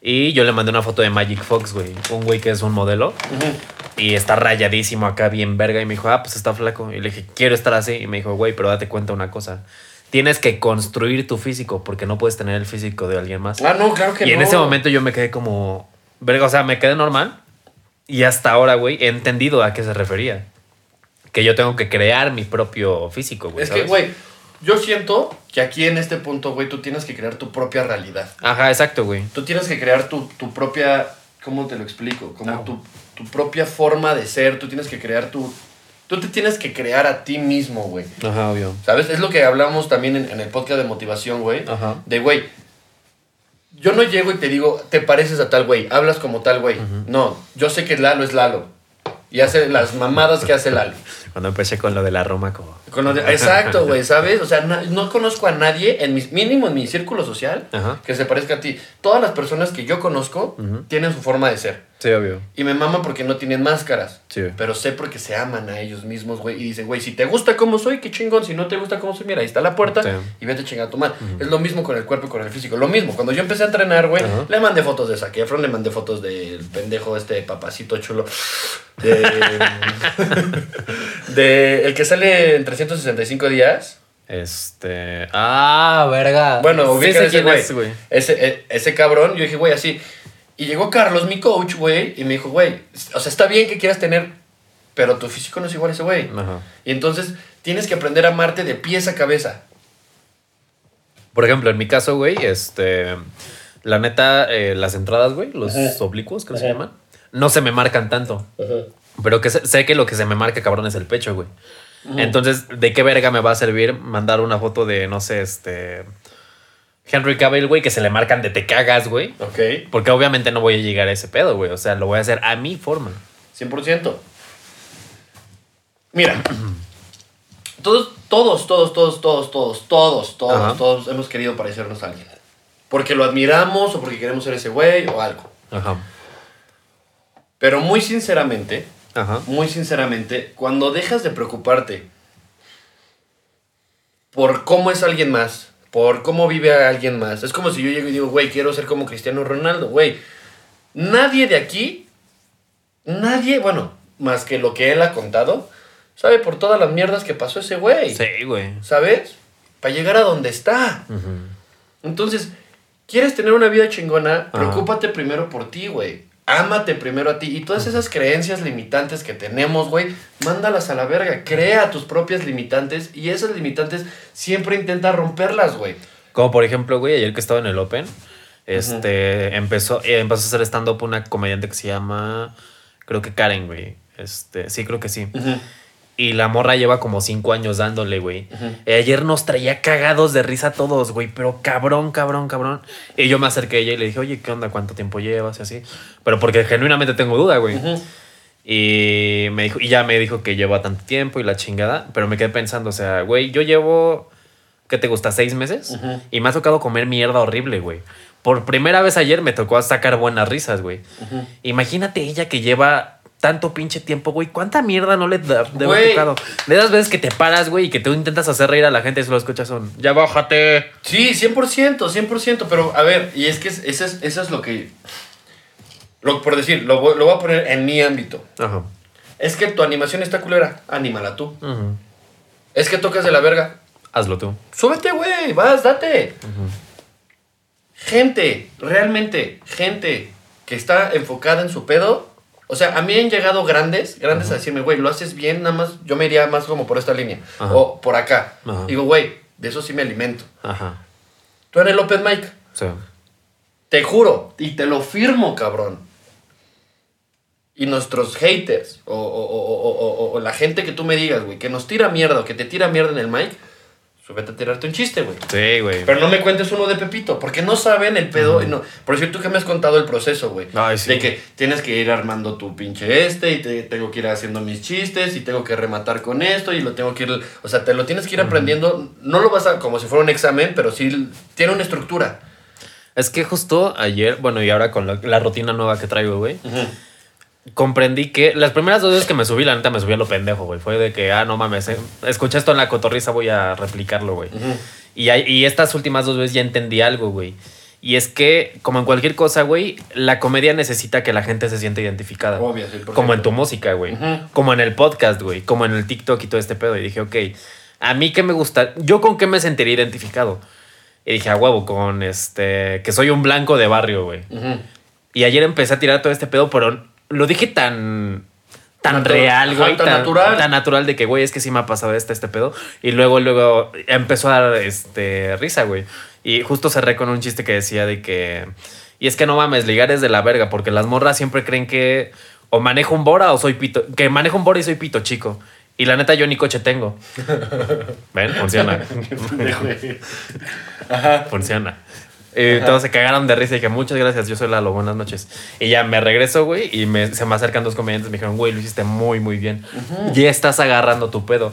Y yo le mandé una foto de Magic Fox, güey, un güey que es un modelo Ujú. y está rayadísimo acá, bien verga. Y me dijo, ah, pues está flaco. Y le dije, quiero estar así. Y me dijo, güey, pero date cuenta una cosa. Tienes que construir tu físico porque no puedes tener el físico de alguien más. Ah, no, claro que y no. en ese momento yo me quedé como, verga, o sea, me quedé normal. Y hasta ahora, güey, he entendido a qué se refería. Que yo tengo que crear mi propio físico, güey. Es que, ¿sabes? güey, yo siento que aquí en este punto, güey, tú tienes que crear tu propia realidad. Ajá, exacto, güey. Tú tienes que crear tu, tu propia. ¿Cómo te lo explico? Como tu, tu propia forma de ser. Tú tienes que crear tu. Tú te tienes que crear a ti mismo, güey. Ajá, obvio. ¿Sabes? Es lo que hablamos también en, en el podcast de motivación, güey. Ajá. De, güey, yo no llego y te digo, te pareces a tal güey, hablas como tal güey. No, yo sé que Lalo es Lalo. Y hace las mamadas que hace Lalo. Cuando empecé con lo de la Roma, como. Con lo de- exacto, güey, ¿sabes? O sea, no conozco a nadie, en mi, mínimo en mi círculo social, Ajá. que se parezca a ti. Todas las personas que yo conozco tienen su forma de ser. Sí, obvio. Y me maman porque no tienen máscaras. Sí. Pero sé porque se aman a ellos mismos, güey. Y dicen, güey, si te gusta como soy, qué chingón. Si no te gusta como soy, mira, ahí está la puerta Sí. y vete a chingar a tu madre. Es lo mismo con el cuerpo y con el físico. Lo mismo. Cuando yo empecé a entrenar, güey, le mandé fotos de Zac Efron, le mandé fotos del pendejo este papacito chulo. De, de el que sale en 365 días. Este. Ah, verga. Bueno, sí ese quién güey. es, güey. Ese, e- ese cabrón, yo dije, güey, así. Y llegó Carlos, mi coach, güey, y me dijo, güey, o sea, está bien que quieras tener, pero tu físico no es igual a ese güey. Ajá. Y entonces tienes que aprender a amarte de pies a cabeza. Por ejemplo, en mi caso, güey, este. La neta, eh, las entradas, güey, los Ajá. oblicuos, que se Ajá. llaman, no se me marcan tanto. Pero que sé, sé que lo que se me marca, cabrón, es el pecho, güey. Entonces, ¿de qué verga me va a servir mandar una foto de, no sé, este. Henry Cavill, güey, que se le marcan de te cagas, güey? Ok. Porque obviamente no voy a llegar a ese pedo, güey. O sea, lo voy a hacer a mi forma. 100%. Mira. Todos, todos, todos, todos, todos, todos, todos, todos, Ajá. todos hemos querido parecernos a alguien. Porque lo admiramos o porque queremos ser ese güey o algo. Ajá. Pero muy sinceramente, Ajá. muy sinceramente, cuando dejas de preocuparte por cómo es alguien más, por cómo vive a alguien más, es como si yo llego y digo, güey, quiero ser como Cristiano Ronaldo, güey. Nadie de aquí, nadie, bueno, más que lo que él ha contado, sabe por todas las mierdas que pasó ese güey. Sí, güey. ¿Sabes? Para llegar a donde está. Entonces, ¿quieres tener una vida chingona? Preocúpate primero por ti, güey. Ámate primero a ti. Y todas esas creencias limitantes que tenemos, güey, mándalas a la verga. Crea tus propias limitantes y esas limitantes siempre intenta romperlas, güey. Como por ejemplo, güey, ayer que estaba en el Open, este, empezó, eh, empezó a hacer stand-up una comediante que se llama, creo que Karen, güey. Este, sí, creo que sí. Y la morra lleva como cinco años dándole, güey. Eh, ayer nos traía cagados de risa a todos, güey. Pero cabrón, cabrón, cabrón. Y yo me acerqué a ella y le dije, oye, ¿qué onda? ¿Cuánto tiempo llevas? Y así. Pero porque genuinamente tengo duda, güey. Y me dijo, y ya me dijo que lleva tanto tiempo y la chingada. Pero me quedé pensando, o sea, güey, yo llevo, ¿qué te gusta? ¿Seis meses? Y me ha tocado comer mierda horrible, güey. Por primera vez ayer me tocó sacar buenas risas, güey. Imagínate ella que lleva tanto pinche tiempo, güey. ¿Cuánta mierda no le da, debe haber tocado? De esas veces que te paras, güey, y que tú intentas hacer reír a la gente y solo escuchas un, ya bájate. Sí, 100%, 100%. Pero, a ver, y es que es- eso es, eso es lo que... Lo, por decir, lo, voy- lo voy a poner en mi ámbito. Ajá. Es que tu animación está culera. Anímala tú. Ujú. Es que tocas de la verga. Hazlo tú. Súbete, güey, vas, date. Gente, realmente, gente que está enfocada en su pedo. O sea, a mí han llegado grandes, grandes a decirme, güey, lo haces bien, nada más yo me iría más como por esta línea. Ajá. O por acá. Ajá. Digo, güey, de eso sí me alimento. Ajá. Tú en el Open Mic, Sí. te juro, y te lo firmo, cabrón. Y nuestros haters, o, o- o- o- o- o- o la gente que tú me digas, güey, que nos tira mierda o que te tira mierda en el mic, súbete a tirarte un chiste, güey. Sí, güey. Pero no me cuentes uno de Pepito, porque no saben el pedo. y no, por tú que me has contado el proceso, güey. Ay, sí. De que tienes que ir armando tu pinche este, y te, tengo que ir haciendo mis chistes, y tengo que rematar con esto, y lo tengo que ir. O sea, te lo tienes que ir aprendiendo. No lo vas a como si fuera un examen, pero sí tiene una estructura. Es que justo ayer, bueno, y ahora con la, la rutina nueva que traigo, güey, comprendí que las primeras dos veces que me subí, la neta me subí a lo pendejo, güey. Fue de que, ah, no mames, eh, escuché esto en la cotorriza, voy a replicarlo, güey. y, hay- y estas últimas dos veces ya entendí algo, güey. Y es que, como en cualquier cosa, güey, la comedia necesita que la gente se sienta identificada. Obvio, 100%. Como en tu música, güey. Ujú. Como en el podcast, güey. Como en el TikTok y todo este pedo. Y dije, ok, a mí qué me gusta. ¿Yo con qué me sentiría identificado? Y dije, a huevo, con este. Que soy un blanco de barrio, güey. Ujú. Y ayer empecé a tirar todo este pedo, pero lo dije tan. Tan real, güey. tan natural. Tan natural de que, güey, es que sí me ha pasado este, este pedo. Y luego, luego empezó a dar este, risa, güey. Y justo cerré con un chiste que decía de que. Y es que no mames, ligar es de la verga, porque las morras siempre creen que o manejo un Bora o soy pito. Que manejo un Bora y soy pito chico. Y la neta, yo ni coche tengo. ¿Ven? Funciona. Funciona. Y todos se cagaron de risa y dije, muchas gracias, yo soy Lalo, buenas noches. Y ya me regreso, güey, y me, se me acercan dos comediantes y me dijeron, güey, lo hiciste muy, muy bien. Ya estás agarrando tu pedo.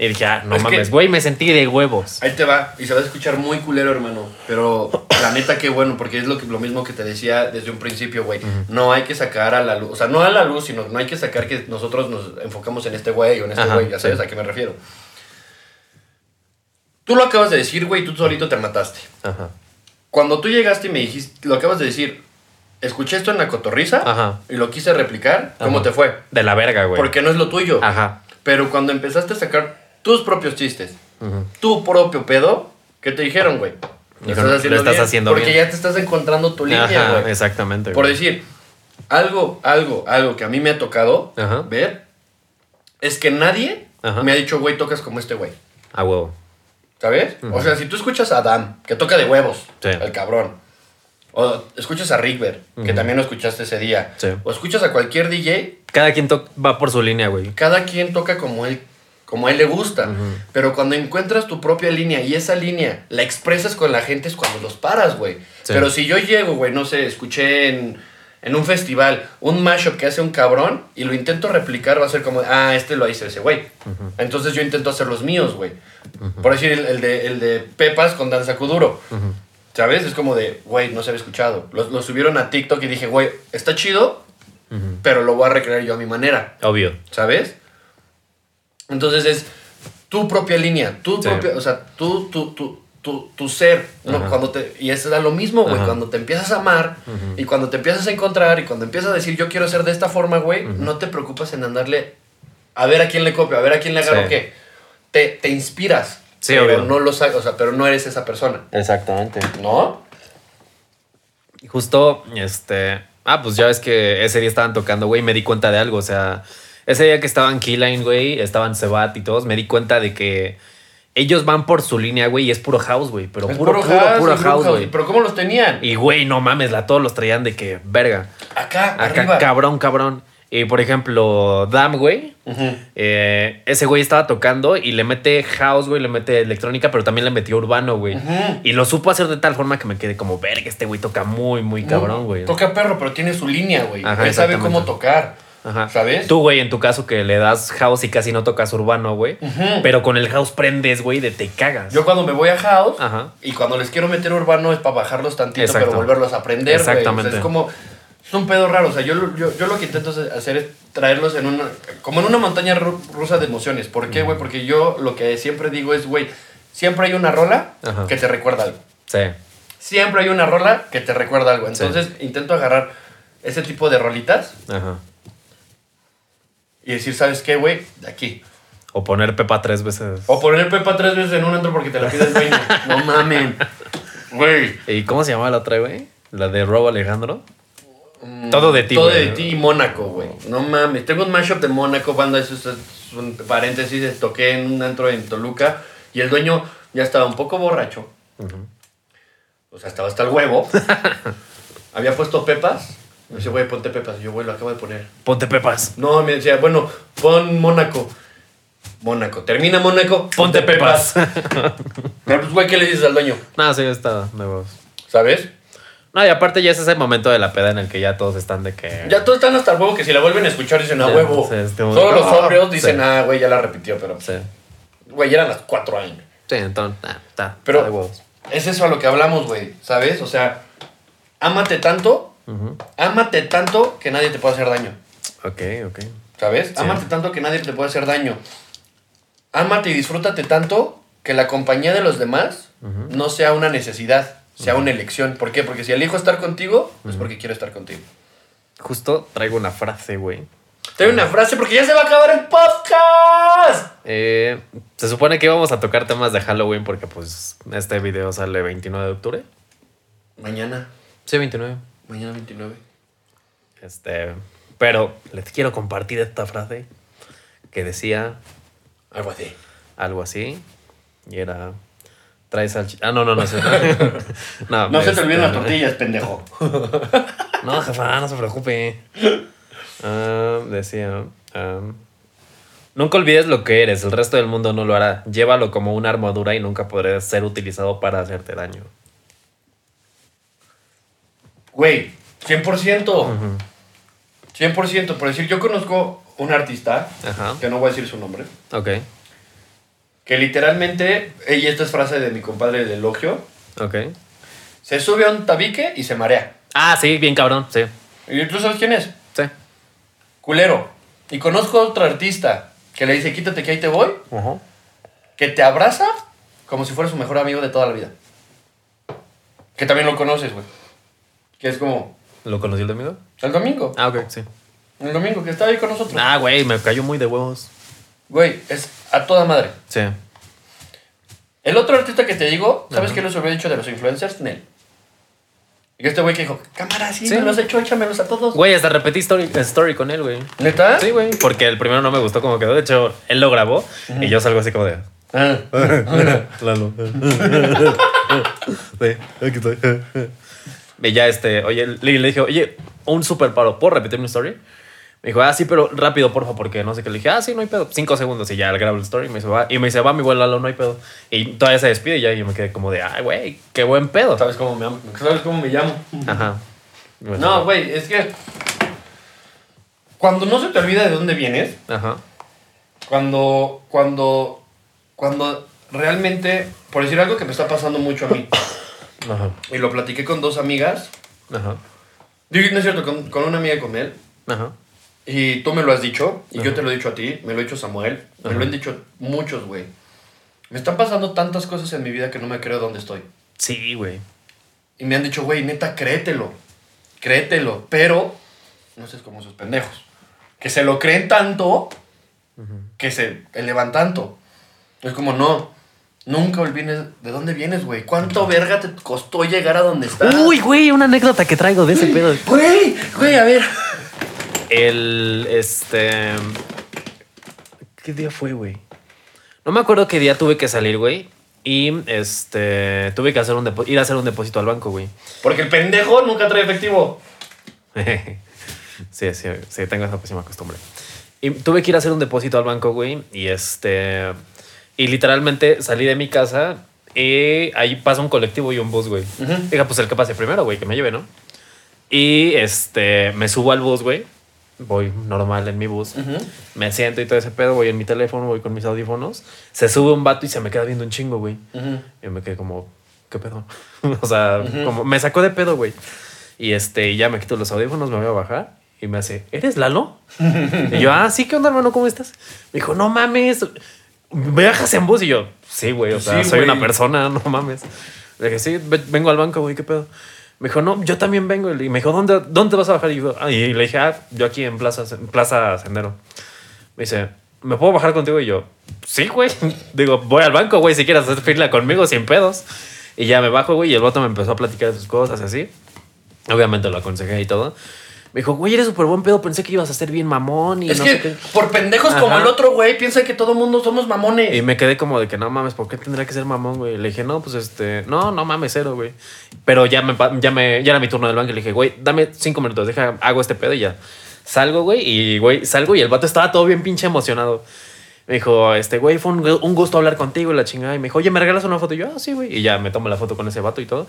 Y dije, ah, no Es mames, güey, me sentí de huevos. Ahí te va, y se va a escuchar muy culero, hermano. Pero la neta, qué bueno, porque es lo, que, lo mismo que te decía desde un principio, güey. No hay que sacar a la luz, o sea, no a la luz, sino no hay que sacar que nosotros nos enfocamos en este güey o en este güey, ya sabes sí. a qué me refiero. Tú lo acabas de decir, güey, tú solito te mataste. Ajá. Cuando tú llegaste y me dijiste, lo acabas de decir, escuché esto en la cotorriza Ajá. y lo quise replicar, ¿cómo Ajá. te fue? De la verga, güey. Porque no es lo tuyo. Ajá. Pero cuando empezaste a sacar tus propios chistes tu propio pedo, ¿qué te dijeron, güey? Dijo, "Lo estás haciendo Porque bien". ya te estás encontrando tu línea, Ajá, güey. exactamente. Por güey. decir, algo, algo, algo que a mí me ha tocado Ajá. ver es que nadie me ha dicho, güey, tocas como este güey. A huevo. ¿Sabes? O sea, si tú escuchas a Adam, que toca de huevos, Sí. el cabrón. O escuchas a Rickber, que también lo escuchaste ese día. Sí. O escuchas a cualquier DJ, Cada quien va por su línea, güey. cada quien toca como él, como a él le gusta. Pero cuando encuentras tu propia línea y esa línea la expresas con la gente es cuando los paras, güey. Sí. Pero si yo llego, güey, no sé, escuché en, en un festival un mashup que hace un cabrón y lo intento replicar, va a ser como, ah, este lo hizo ese güey. Entonces yo intento hacer los míos, güey. Por decir, el, el de, el de Pepas con Danza Kuduro. ¿Sabes? Es como de, güey, no se había escuchado. Lo, lo subieron a TikTok y dije, güey, está chido, pero lo voy a recrear yo a mi manera. Obvio. ¿sabes? Entonces es tu propia línea, tu Sí. propia, o sea, tu, tu, tu, tu, tu ser, ¿no? Ajá. Cuando te, y da lo mismo, güey, cuando te empiezas a amar y cuando te empiezas a encontrar y cuando empiezas a decir yo quiero ser de esta forma, güey, no te preocupas en andarle a ver a quién le copio, a ver a quién le agarro Sí. qué. Te, te inspiras, Sí, pero obvio. no lo sabes, o sea, pero no eres esa persona, Exactamente. ¿no? Y Justo, este. Ah, pues ya ves que ese día estaban tocando, güey. Me di cuenta de algo. O sea, ese día que estaban Keyline, güey, estaban Sebat y todos, me di cuenta de que ellos van por su línea, güey, y es puro house, güey. Pero Es puro, puro, house, puro house, güey. Pero ¿cómo los tenían? Y, güey, no mames, la, todos los traían de que, verga. Acá, Acá, arriba. cabrón, cabrón. Y por ejemplo, Dam, güey. Eh, ese güey estaba tocando y le mete house, güey, le mete electrónica, pero también le metió urbano, güey. Y lo supo hacer de tal forma que me quedé como, verga, este güey toca muy, muy cabrón, güey. Toca perro, pero tiene su línea, güey. Él sabe cómo tocar. Ajá. ¿Sabes? Tú, güey, en tu caso que le das house y casi no tocas urbano, güey. Pero con el house prendes, güey, de te cagas. Yo cuando me voy a house Ajá. y cuando les quiero meter urbano es para bajarlos tantito, Exacto. pero volverlos a aprender. güey. O sea, Exactamente. es como. Es un pedo raro. O sea, yo, lo- yo, yo lo que intento hacer es traerlos en una. Como en una montaña ru- rusa de emociones. ¿Por qué, güey? Porque yo lo que siempre digo es, güey, siempre hay una rola Ajá. que te recuerda algo. Sí. Siempre hay una rola que te recuerda algo. Entonces intento agarrar ese tipo de rolitas Ajá. Y decir, ¿sabes qué, güey? De aquí. O poner Pepa tres veces. O poner Pepa tres veces en un antro porque te la pide el dueño. no mamen. Güey. ¿Y cómo se llamaba la otra, güey? La de Robo Alejandro. Todo de ti, Todo de ti y Mónaco, güey. No mames. Tengo un mashup de Mónaco, banda. Eso es es un paréntesis. Toqué en un antro en Toluca y el dueño ya estaba un poco borracho. O sea, estaba hasta el huevo. Había puesto pepas. Me dice, güey, ponte pepas. Y yo, güey, lo acabo de poner. Ponte Pepas. No, me decía, bueno, pon Mónaco. Mónaco. Termina Mónaco. Ponte pepas. Pero, pues, güey, ¿qué le dices al dueño? no, sí, está de huevos. ¿Sabes? No, y aparte ya es ese momento de la peda en el que ya todos están de que. Ya todos están hasta el huevo que si la vuelven a escuchar dicen a huevo. sí, este, Todos los ah, sobrios dicen, sí. ah, güey, ya la repitió, pero. Sí. Güey, ya eran las 4 años. Sí, entonces. ah, está. Pero- está de huevos. Es eso a lo que hablamos, güey. ¿Sabes? O sea, ámate tanto, Ámate tanto que nadie te puede hacer daño. Ok, ok. ¿Sabes? Ámate tanto que nadie te puede hacer daño. Ámate y disfrútate tanto que la compañía de los demás no sea una necesidad, sea una elección. ¿Por qué? Porque si elijo estar contigo, es porque quiero estar contigo. Justo traigo una frase, güey. Tengo una frase porque ya se va a acabar el podcast. Eh, se supone que íbamos a tocar temas de Halloween porque pues este video sale 29 de octubre. Mañana, Sí, 29. Mañana 29. Este, pero les quiero compartir esta frase que decía Algo así. algo así y era trae salchicha. Ah, no, no, no no, No se te este, olviden las tortillas, pendejo. No, jefa, no se preocupe. Ah, decía, nunca olvides lo que eres, el resto del mundo no lo hará. Llévalo como una armadura y nunca podrá ser utilizado para hacerte daño. Güey, 100%. 100%. Por decir, yo conozco un artista, Ajá. que no voy a decir su nombre, Ok, que literalmente, y esta es frase de mi compadre del elogio, ok. se sube a un tabique y se marea. Ah, sí, bien cabrón, sí, ¿Y tú sabes quién es? sí. Culero. Y conozco otro artista que le dice, quítate que ahí te voy, Ajá. que te abraza como si fuera su mejor amigo de toda la vida. Que también lo conoces, güey. Que es como ¿Lo conocí el domingo? el domingo. Ah, ok, sí. El domingo, que está ahí con nosotros. Ah, güey, me cayó muy de huevos. Güey, es a toda madre. Sí. El otro artista que te digo, ¿sabes qué les hubiera dicho de los influencers? Nel. Y este güey que dijo, cámara, sí, Sí. me los he hecho, échamelos a todos. Güey, hasta repetí story, story con él, güey. ¿Neta? Sí, güey. Porque el primero no me gustó como quedó. De hecho, él lo grabó y yo salgo así como de. Ah. Lalo. Sí, aquí estoy. Y ya este, oye, le, le dije, oye, un super paro, ¿puedo repetir mi story? Me dijo, ah, sí, pero rápido, porfa, porque no sé qué. Le dije, ah, sí, no hay pedo. Cinco segundos y ya grabo el story. Y me dice, va, y me dice, va, mi buen Lalo, no hay pedo. Y todavía se despide y ya yo me quedé como de, ay, güey, qué buen pedo. ¿Sabes cómo me? ¿Sabes cómo me llamo? Ajá. No, güey, es que cuando no se te olvida de dónde vienes, Ajá. cuando, cuando, cuando realmente, por decir algo que me está pasando mucho a mí, Ajá. y lo platiqué con dos amigas, Ajá. digo, no es cierto, con, con una amiga y con él, Ajá. y tú me lo has dicho, y yo te lo he dicho a ti, me lo ha dicho Samuel, me lo han dicho muchos, güey. Me están pasando tantas cosas en mi vida que no me creo dónde estoy. Sí, güey. Y me han dicho, güey, neta, créetelo. Créetelo. Pero, no sé, es como sus pendejos. Que se lo creen tanto que se elevan tanto. Es como, no, nunca olvides de dónde vienes, güey. ¿Cuánto verga te costó llegar a donde estás? Uy, güey, una anécdota que traigo de ese pedo. Güey, güey, a ver. El, este... ¿Qué día fue, güey? No me acuerdo qué día tuve que salir, güey. Y, este, tuve que hacer un depo- ir a hacer un depósito al banco, güey. Porque el pendejo nunca trae efectivo. sí, sí, sí, tengo esa pésima costumbre. Y tuve que ir a hacer un depósito al banco, güey. Y este... Y literalmente salí de mi casa y ahí pasa un colectivo y un bus, güey. Dije, pues el que pase primero, güey, que me lleve, ¿no? Y este, me subo al bus, güey. Voy normal en mi bus. Me siento y todo ese pedo, voy en mi teléfono, voy con mis audífonos. Se sube un vato y se me queda viendo un chingo, güey. Ujú. Y me quedé como, ¿qué pedo? o sea, como me sacó de pedo, güey. Y este, ya me quito los audífonos, me voy a bajar. Y me hace, ¿eres Lalo? y yo, ah, sí, ¿qué onda, hermano? ¿Cómo estás? Me dijo, no mames, ¿me bajas en bus? Y yo, sí, güey, o sea, Sí, soy güey. una persona, no mames. Le dije, sí, ve- vengo al banco, güey, ¿qué pedo? Me dijo, no, yo también vengo. Y me dijo, ¿dónde, dónde vas a bajar? Y, yo, ah, y le dije, ah, yo aquí en Plaza, en Plaza Sendero. Me dice, ¿me puedo bajar contigo? Y yo, sí, güey. Digo, voy al banco, güey, si quieres hacer fila conmigo sin pedos. Y ya me bajo, güey, y el vato me empezó a platicar de sus cosas así. Obviamente lo aconsejé y todo. Me dijo, güey, eres súper buen pedo, pensé que ibas a ser bien mamón y Es no que sé qué. por pendejos como el otro, güey, piensan que todo mundo somos mamones. Y me quedé como de que no mames, ¿por qué tendría que ser mamón, güey? Le dije, no, pues este, no, no mames, cero, güey. Pero ya me, ya me, ya era mi turno del banco y le dije, güey, dame cinco minutos, deja, hago este pedo y ya. Salgo, güey, y güey, salgo y el vato estaba todo bien pinche emocionado. Me dijo, este, güey, fue un, gu- un gusto hablar contigo y la chingada. Y me dijo, oye, ¿me regalas una foto? Y yo, ah, sí, güey. Y ya me tomo la foto con ese vato y todo.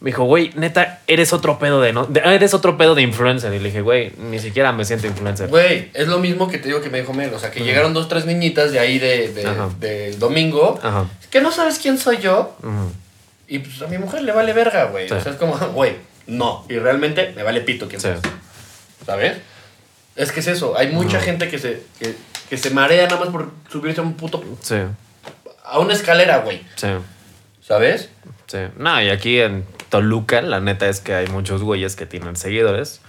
Me dijo, güey, neta, eres otro pedo de, ¿no? de- eres otro pedo de influencer. Y le dije, güey, ni siquiera me siento influencer. Güey, es lo mismo que te digo que me dijo Mel. O sea, que llegaron dos, tres niñitas de ahí de, de- Ajá. domingo. Ajá. Que no sabes quién soy yo. Ujú. Y pues a mi mujer le vale verga, güey. Sí. O sea, es como, güey, no. Y realmente me vale pito quién Sí. seas. ¿Sabes? Es que es eso. Hay mucha gente que se, que, que se marea nada más por subirse a un puto. Sí, a una escalera, güey. sí. ¿Sabes? Sí. No, y aquí en Toluca, la neta es que hay muchos güeyes que tienen seguidores.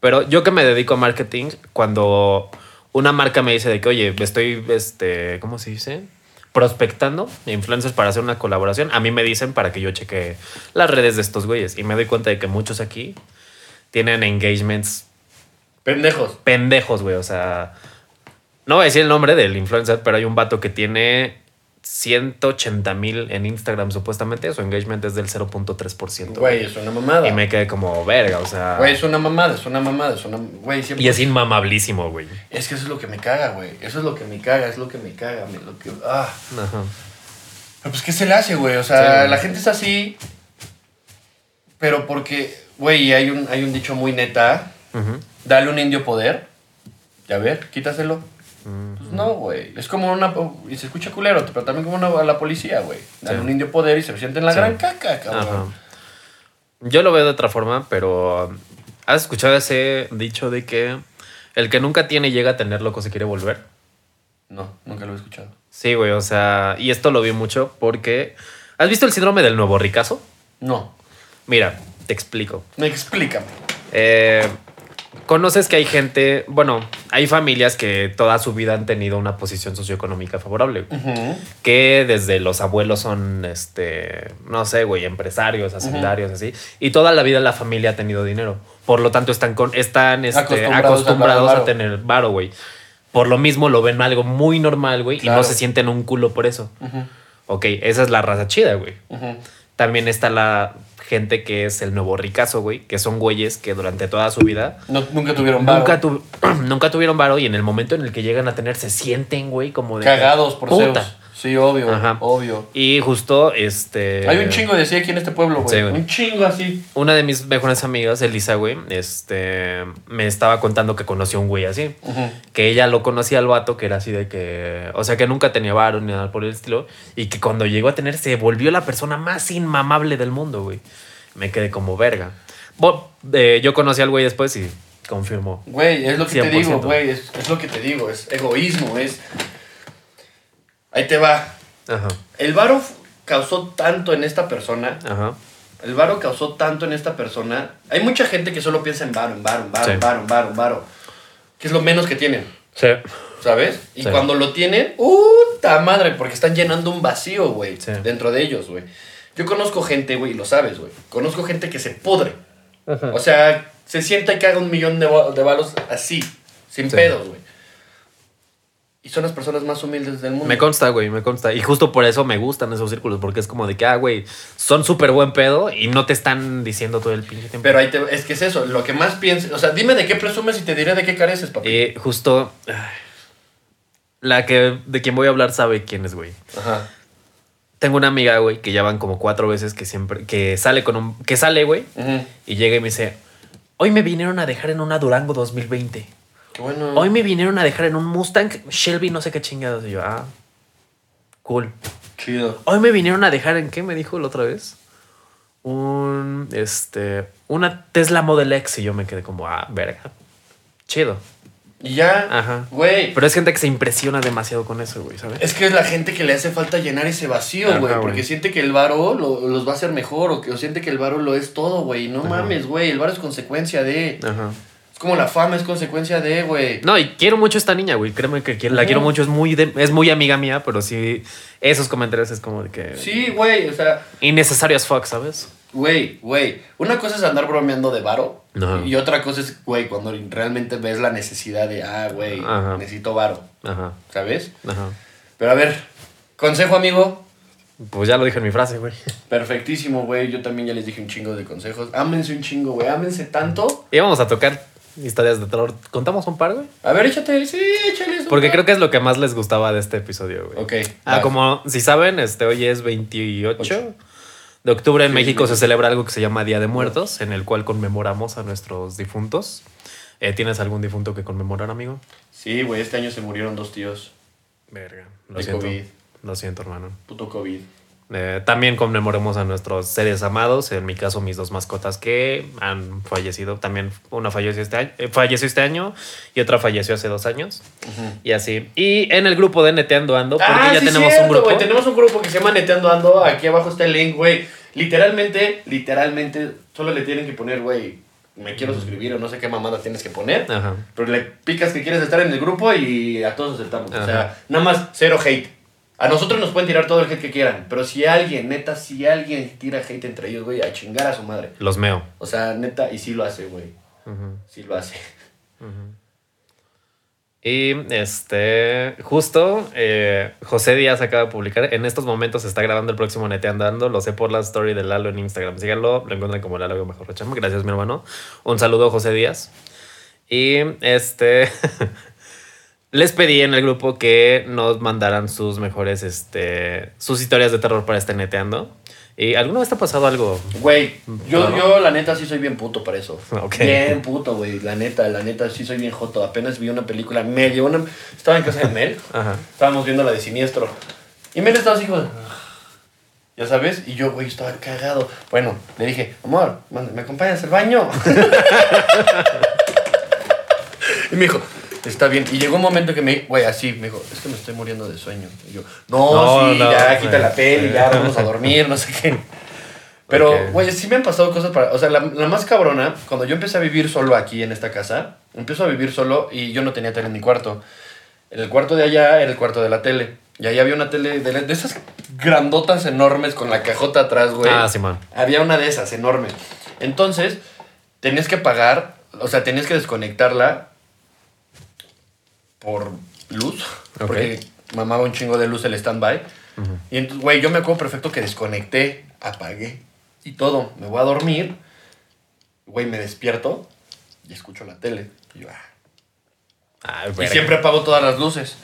Pero yo que me dedico a marketing, cuando una marca me dice de que, oye, estoy, este, ¿cómo se dice? Prospectando influencers para hacer una colaboración, a mí me dicen para que yo cheque las redes de estos güeyes. Y me doy cuenta de que muchos aquí tienen engagements Pendejos. pendejos, güey. O sea, no voy a decir el nombre del influencer, pero hay un vato que tiene 180 mil en Instagram, supuestamente. Su engagement es del 0.3%. Güey, es una mamada. Y me quedé como verga, o sea. Güey, es una mamada, es una mamada, es una. Güey, siempre. y es inmamablísimo, güey. Es que eso es lo que me caga, güey. Eso es lo que me caga, es lo que me caga. me- lo que... Ah. Ajá. Pero pues, ¿qué se le hace, güey? O sea, Sí. la gente es así. Pero porque, güey, hay un, hay un dicho muy neta. Ujú. Dale un indio poder. Ya ver, quítaselo. Pues no, güey. Es como una. Y se escucha culero, pero también como una, la policía, güey. Sí. un indio poder y se siente en la Sí. gran caca, Ajá. cabrón. Yo lo veo de otra forma, pero ¿has escuchado ese dicho de que el que nunca tiene llega a tener loco se quiere volver? No, nunca lo he escuchado. Sí, güey, o sea, y esto lo vi mucho porque ¿has visto el síndrome del nuevo ricazo? No. Mira, te explico. Me explícame. Eh, conoces que hay gente, bueno, hay familias que toda su vida han tenido una posición socioeconómica favorable. Que desde los abuelos son, este, no sé, güey, empresarios, hacendarios, así. Y toda la vida la familia ha tenido dinero. Por lo tanto, están, con, están este, Acostumbrados acostumbrados, a tener varo, güey. Por lo mismo lo ven algo muy normal, güey, y no se sienten un culo por eso. Ok, esa es la raza chida, güey. También está la gente que es el nuevo ricazo, güey, que son güeyes que durante toda su vida No- nunca tuvieron varo. nunca, tu- nunca tuvieron varo y en el momento en el que llegan a tener se sienten, güey, como de... Cagados por puta. Zeus. Sí, obvio, Ajá. obvio. Y justo, este... Hay un chingo de así aquí en este pueblo, güey. Sí, güey. un chingo así. Una de mis mejores amigas, Elisa, güey, este, me estaba contando que conoció a un güey así. Que ella lo conocía al vato, que era así de que... O sea, que nunca tenía varo ni nada por el estilo. Y que cuando llegó a tener, se volvió la persona más inmamable del mundo, güey. Me quedé como verga. Bo- eh, yo conocí al güey después y confirmó. Güey, es lo que te 100%. digo, güey. Es, es lo que te digo. Es egoísmo, es... Ahí te va. Ajá, El varo causó tanto en esta persona. ajá. El varo causó tanto en esta persona. Hay mucha gente que solo piensa en varo, en varo, en varo, Sí. en varo, en varo, en varo. Que es lo menos que tienen, Sí. ¿sabes? Y Sí. cuando lo tienen, ¡puta madre! Porque están llenando un vacío, güey, Sí. dentro de ellos, güey. Yo conozco gente, güey, y lo sabes, güey. Conozco gente que se pudre. O sea, se sienta y que haga un millón de, de varos así, sin pedos, güey. Y son las personas más humildes del mundo. Me consta, güey, me consta. Y justo por eso me gustan esos círculos, porque es como de que, ah, güey, son súper buen pedo y no te están diciendo todo el pinche tiempo. Pero ahí te, es que es eso, lo que más pienses. O sea, dime de qué presumes y te diré de qué careces, papi. Y justo la que de quien voy a hablar sabe quién es, güey. Ajá. Tengo una amiga, güey, que ya van como cuatro veces que siempre, que sale con un, que sale, güey, y llega y me dice, hoy me vinieron a dejar en una Durango 2020. Qué bueno. Hoy me vinieron a dejar en un Mustang Shelby, no sé qué chingados. Y yo, ah, cool. Chido. Hoy me vinieron a dejar en qué me dijo la otra vez. Un, este, una Tesla Model X y yo me quedé como, ah, verga. Chido. Y ya, Ajá. güey. Pero es gente que se impresiona demasiado con eso, güey, ¿sabes? Es que es la gente que le hace falta llenar ese vacío, Ajá, güey. güey. Porque siente que el varo lo- los va a hacer mejor o que o siente que el varo lo es todo, güey. No Ajá. mames, güey. El varo es consecuencia de. Ajá. Como la fama es consecuencia de, güey. No, y quiero mucho a esta niña, güey. Créeme que la quiero mucho. Es muy, de- es muy amiga mía, pero sí, esos comentarios es como de que. Sí, güey. O sea, Innecesario as fuck, ¿sabes? güey, güey. Una cosa es andar bromeando de varo. Ajá. Y otra cosa es, güey, cuando realmente ves la necesidad de, ah, güey, necesito varo. Ajá. ¿Sabes? Ajá. Pero a ver, consejo, amigo. Pues ya lo dije en mi frase, güey. Perfectísimo, güey. Yo también ya les dije un chingo de consejos. Ámense un chingo, güey. Ámense tanto. Y vamos a tocar historias de terror. ¿Contamos un par, güey? A ver, échate. Sí, échale. Porque creo que es lo que más les gustaba de este episodio, güey. Ok. Ah, vas. como si saben, este hoy es 28 Ocho. de octubre en Sí, México sí. se celebra algo que se llama Día de Muertos, en el cual conmemoramos a nuestros difuntos. Eh, ¿Tienes algún difunto que conmemorar, amigo? Sí, güey. Este año se murieron dos tíos. Verga. Lo De siento. COVID. Lo siento, hermano. Puto COVID. Eh, también conmemoremos a nuestros seres amados, en mi caso mis dos mascotas que han fallecido. También una falleció este año, eh, falleció este año y otra falleció hace dos años. Y así. Y en el grupo de Neteando Ando, porque ah, ya sí, tenemos cierto, un grupo. Tenemos un grupo que se llama Neteando Ando. Aquí abajo está el link, güey. Literalmente, literalmente, solo le tienen que poner, güey, me quiero suscribir o no sé qué mamada tienes que poner. Ajá. Pero le picas que quieres estar en el grupo y a todos aceptamos. O Ajá. sea, nada más cero hate. A nosotros nos pueden tirar todo el hate que quieran. Pero si alguien, neta, si alguien tira hate entre ellos, güey, a chingar a su madre. Los meo. O sea, neta, y sí lo hace, güey. Sí lo hace. Y este, justo eh, José Díaz acaba de publicar. En estos momentos se está grabando el próximo Neteando Ando. Lo sé por la story de Lalo en Instagram. Síganlo, lo encuentran como Lalo mejor. Gracias, mi hermano. Un saludo, José Díaz. Y este, les pedí en el grupo que nos mandaran sus mejores, este, sus historias de terror para este Neteando. ¿Y alguna vez te ha pasado algo? Güey, yo, No. yo la neta sí soy bien puto para eso. Bien puto, güey. La neta, la neta sí soy bien joto. Apenas vi una película medio. Una... Estaba en casa de Mel. Ajá. Estábamos viendo la de Siniestro. Y Mel estaba así como... Ya sabes, y yo, güey, estaba cagado. Bueno, le dije, amor, manda- ¿me acompañas al baño? y me dijo, está bien. Y llegó un momento que me, güey, así, me dijo, es que me estoy muriendo de sueño. Y yo, no, No, sí, no, ya, quita la peli, ya, vamos a dormir, no sé qué. Pero, güey, sí me han pasado cosas para... O sea, la, la más cabrona, cuando yo empecé a vivir solo aquí en esta casa, empiezo a vivir solo y yo no tenía tele en mi cuarto. En el cuarto de allá era el cuarto de la tele. Y ahí había una tele de, de esas grandotas enormes con la cajota atrás, güey. Ah, Simón. Había una de esas, enorme. Entonces, tenías que pagar, o sea, tenías que desconectarla por luz, Ok. porque mamaba un chingo de luz el stand-by. Y entonces, güey, yo me acuerdo perfecto que desconecté, apagué y todo. Me voy a dormir, güey, me despierto y escucho la tele. Y, yo, ah. Ay, Y verga. siempre apago todas las luces.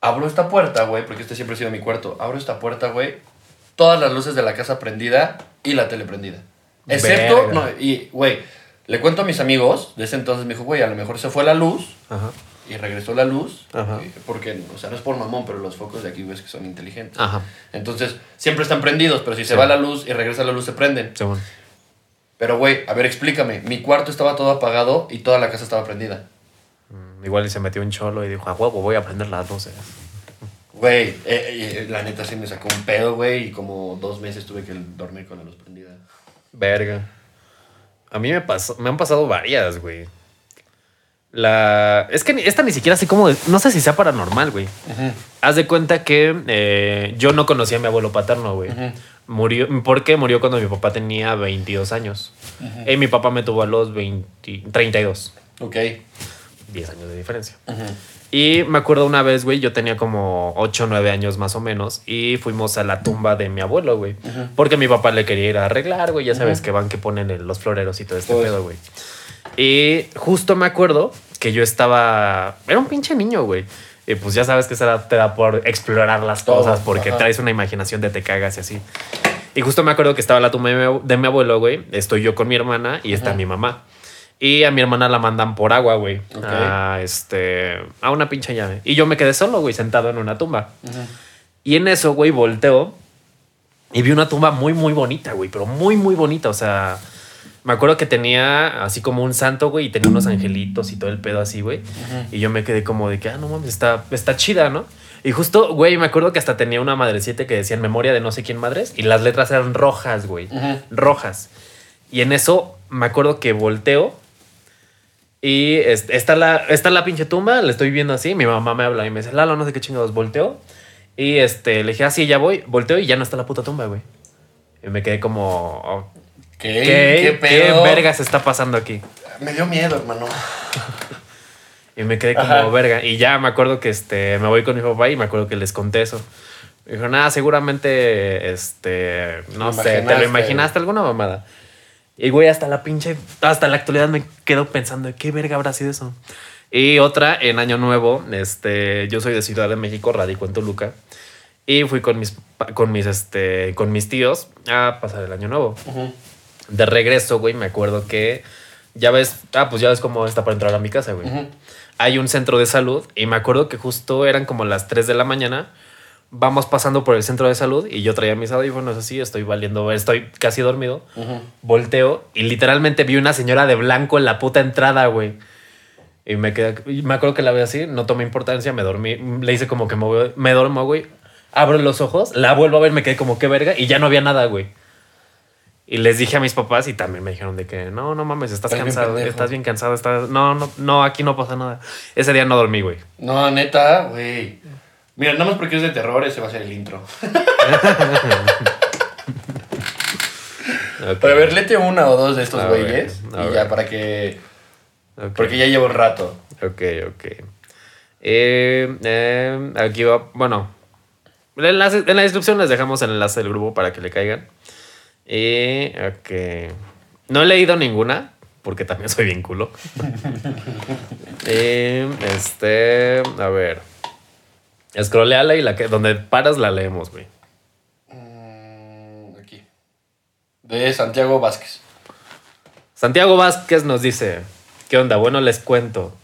Abro esta puerta, güey, porque este siempre ha sido mi cuarto. Abro esta puerta, güey. Todas las luces de la casa prendida y la tele prendida. Excepto, no, y, güey, le cuento a mis amigos de ese entonces, me dijo, güey, a lo mejor se fue la luz Ajá. Y regresó la luz. Ajá. eh, Porque, o sea, no es por mamón, pero los focos de aquí ves que son inteligentes. Ajá. Entonces, siempre están prendidos, pero si se Sí. va la luz y regresa la luz, se prenden. Simón. Pero, güey, a ver, explícame. Mi cuarto estaba todo apagado y toda la casa estaba prendida. Mm, Igual y se metió un cholo y dijo, a huevo, voy a prender las luces. Güey, eh, eh, la neta sí me sacó un pedo, güey, y como dos meses tuve que dormir con la luz prendida. Verga. A mí me pasó, me han pasado varias, güey. La. Es que esta ni siquiera sé cómo. No sé si sea paranormal, güey. Haz de cuenta que eh, yo no conocía a mi abuelo paterno, güey. Murió. porque Murió cuando mi papá tenía 22 años. Y mi papá me tuvo a los 20, 32. Ok. 10 años de diferencia. Y me acuerdo una vez, güey, yo tenía como 8 o 9 años más o menos y fuimos a la tumba de mi abuelo, güey. Porque mi papá le quería ir a arreglar, güey. Ya sabes que van que ponen los floreros y todo este pedo, güey. Y justo me acuerdo que yo estaba... Era un pinche niño, güey. Y pues ya sabes que esa edad te da por explorar las Todo, cosas porque ajá. traes una imaginación de te cagas y así. Y justo me acuerdo que estaba la tumba de mi, abuelo, güey. Estoy yo con mi hermana y está Ajá. mi mamá. Y a mi hermana la mandan por agua, güey. Ok. A este. A una pinche llave. Y yo me quedé solo, güey, sentado en una tumba. Y en eso, güey, volteo y vi una tumba muy, muy bonita, güey. Pero muy, muy bonita. O sea, me acuerdo que tenía así como un santo, güey, y tenía unos angelitos y todo el pedo así, güey. Y yo me quedé como de que, ah, no mames, está, está chida, ¿no? Y justo, güey, me acuerdo que hasta tenía una madrecita que decía en memoria de no sé quién madres. Y las letras eran rojas, güey. Rojas. Y en eso me acuerdo que volteo. Y es- está la, está la pinche tumba, la estoy viendo así. Mi mamá me habla y me dice, Lalo, no sé qué chingados, volteo. Y este, le dije, ah, sí, ya voy. Volteo y ya no está la puta tumba, güey. Y me quedé como, ¿Qué? ¿qué, ¿Qué ¿qué pedo? vergas está pasando aquí? Me dio miedo, hermano. Y me quedé como Ajá. verga. Y ya me acuerdo que este, me voy con mi papá y me acuerdo que les conté eso. Me dijo, nada, seguramente, este, no sé, te lo imaginaste. alguna mamada. Y güey, hasta la pinche, hasta la actualidad me quedo pensando, ¿qué verga habrá sido eso? Y otra, en Año Nuevo, este, yo soy de Ciudad de México, radico en Toluca. Y fui con mis, con mis, este, con mis tíos a pasar el Año Nuevo. De regreso, güey, me acuerdo que ya ves, ah, pues ya ves cómo está para entrar a mi casa, güey. Hay un centro de salud y me acuerdo que justo eran como las 3 de la mañana. Vamos pasando por el centro de salud y yo traía mis audífonos así, estoy valiendo, estoy casi dormido. Volteo y literalmente vi una señora de blanco en la puta entrada, güey. Y me quedé, me acuerdo que la vi así, no tomé importancia, me dormí, le hice como que me, me duermo, güey. Abro los ojos, la vuelvo a ver, me quedé como qué verga y ya no había nada, güey. Y les dije a mis papás y también me dijeron de que no, no mames, estás, cansado, estás bien cansado, estás, no, no, no, aquí no pasa nada. Ese día no dormí, güey. No, neta, güey. Mira, nada más porque es de terror, ese va a ser el intro. Ok. Pero a ver, lete una o dos de estos güeyes. Y ya, para que. Ok. Porque ya llevo un rato. Ok, ok. Eh, eh, aquí va, bueno, el enlace- en la descripción les dejamos el enlace del grupo para que le caigan. Y, ok. No he leído ninguna, porque también soy bien culo. Este, a ver. Scrolleala y la que, donde paras la leemos, güey. Mm, aquí. De Santiago Vázquez. Santiago Vázquez nos dice, ¿qué onda? Bueno, les cuento.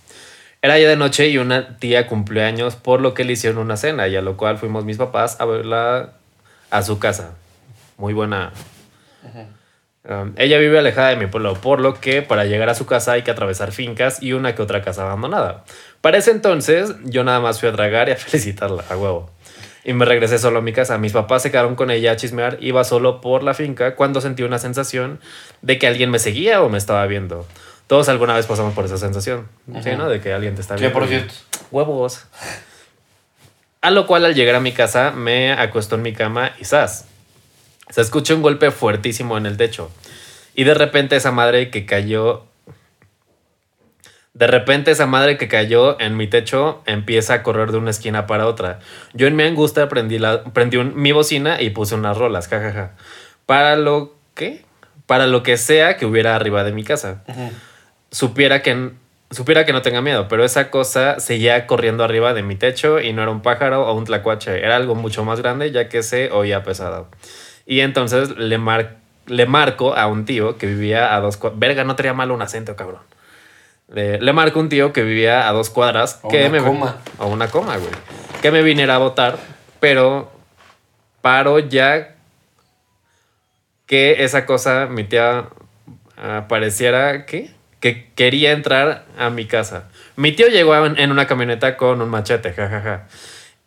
Era ya de noche y una tía cumplió años, por lo que le hicieron una cena, y a lo cual fuimos mis papás a verla a su casa. Muy buena. Um, ella vive alejada de mi pueblo, por lo que para llegar a su casa hay que atravesar fincas y una que otra casa abandonada. Para ese entonces, yo nada más fui a tragar y a felicitarla, a huevo. y me regresé solo a mi casa. Mis papás se quedaron con ella a chismear, iba solo por la finca cuando sentí una sensación de que alguien me seguía o me estaba viendo. Todos alguna vez pasamos por esa sensación, ¿sí, no? De que alguien te está viendo. por cierto. Huevos. A lo cual al llegar a mi casa me acostó en mi cama y ¡zas! Se escucha un golpe fuertísimo en el techo. Y de repente esa madre que cayó... De repente esa madre que cayó en mi techo empieza a correr de una esquina para otra. Yo en mi angustia prendí, la, prendí un- mi bocina y puse unas rolas, jajaja. Para lo que... Para lo que sea que hubiera arriba de mi casa supiera que, supiera que no tenga miedo, pero esa cosa seguía corriendo arriba de mi techo y no era un pájaro o un tlacuache, era algo mucho más grande ya que se oía pesado. Y entonces le, mar- le marco a un tío que vivía a dos cuadras. Verga, no tenía malo un acento, cabrón. Le, le marco a un tío que vivía a dos cuadras. O que una me, coma. O una coma, güey. Que me viniera a votar, pero paro ya que esa cosa, mi tía, ah, pareciera que, que quería entrar a mi casa. Mi tío llegó en, en una camioneta con un machete, jajaja.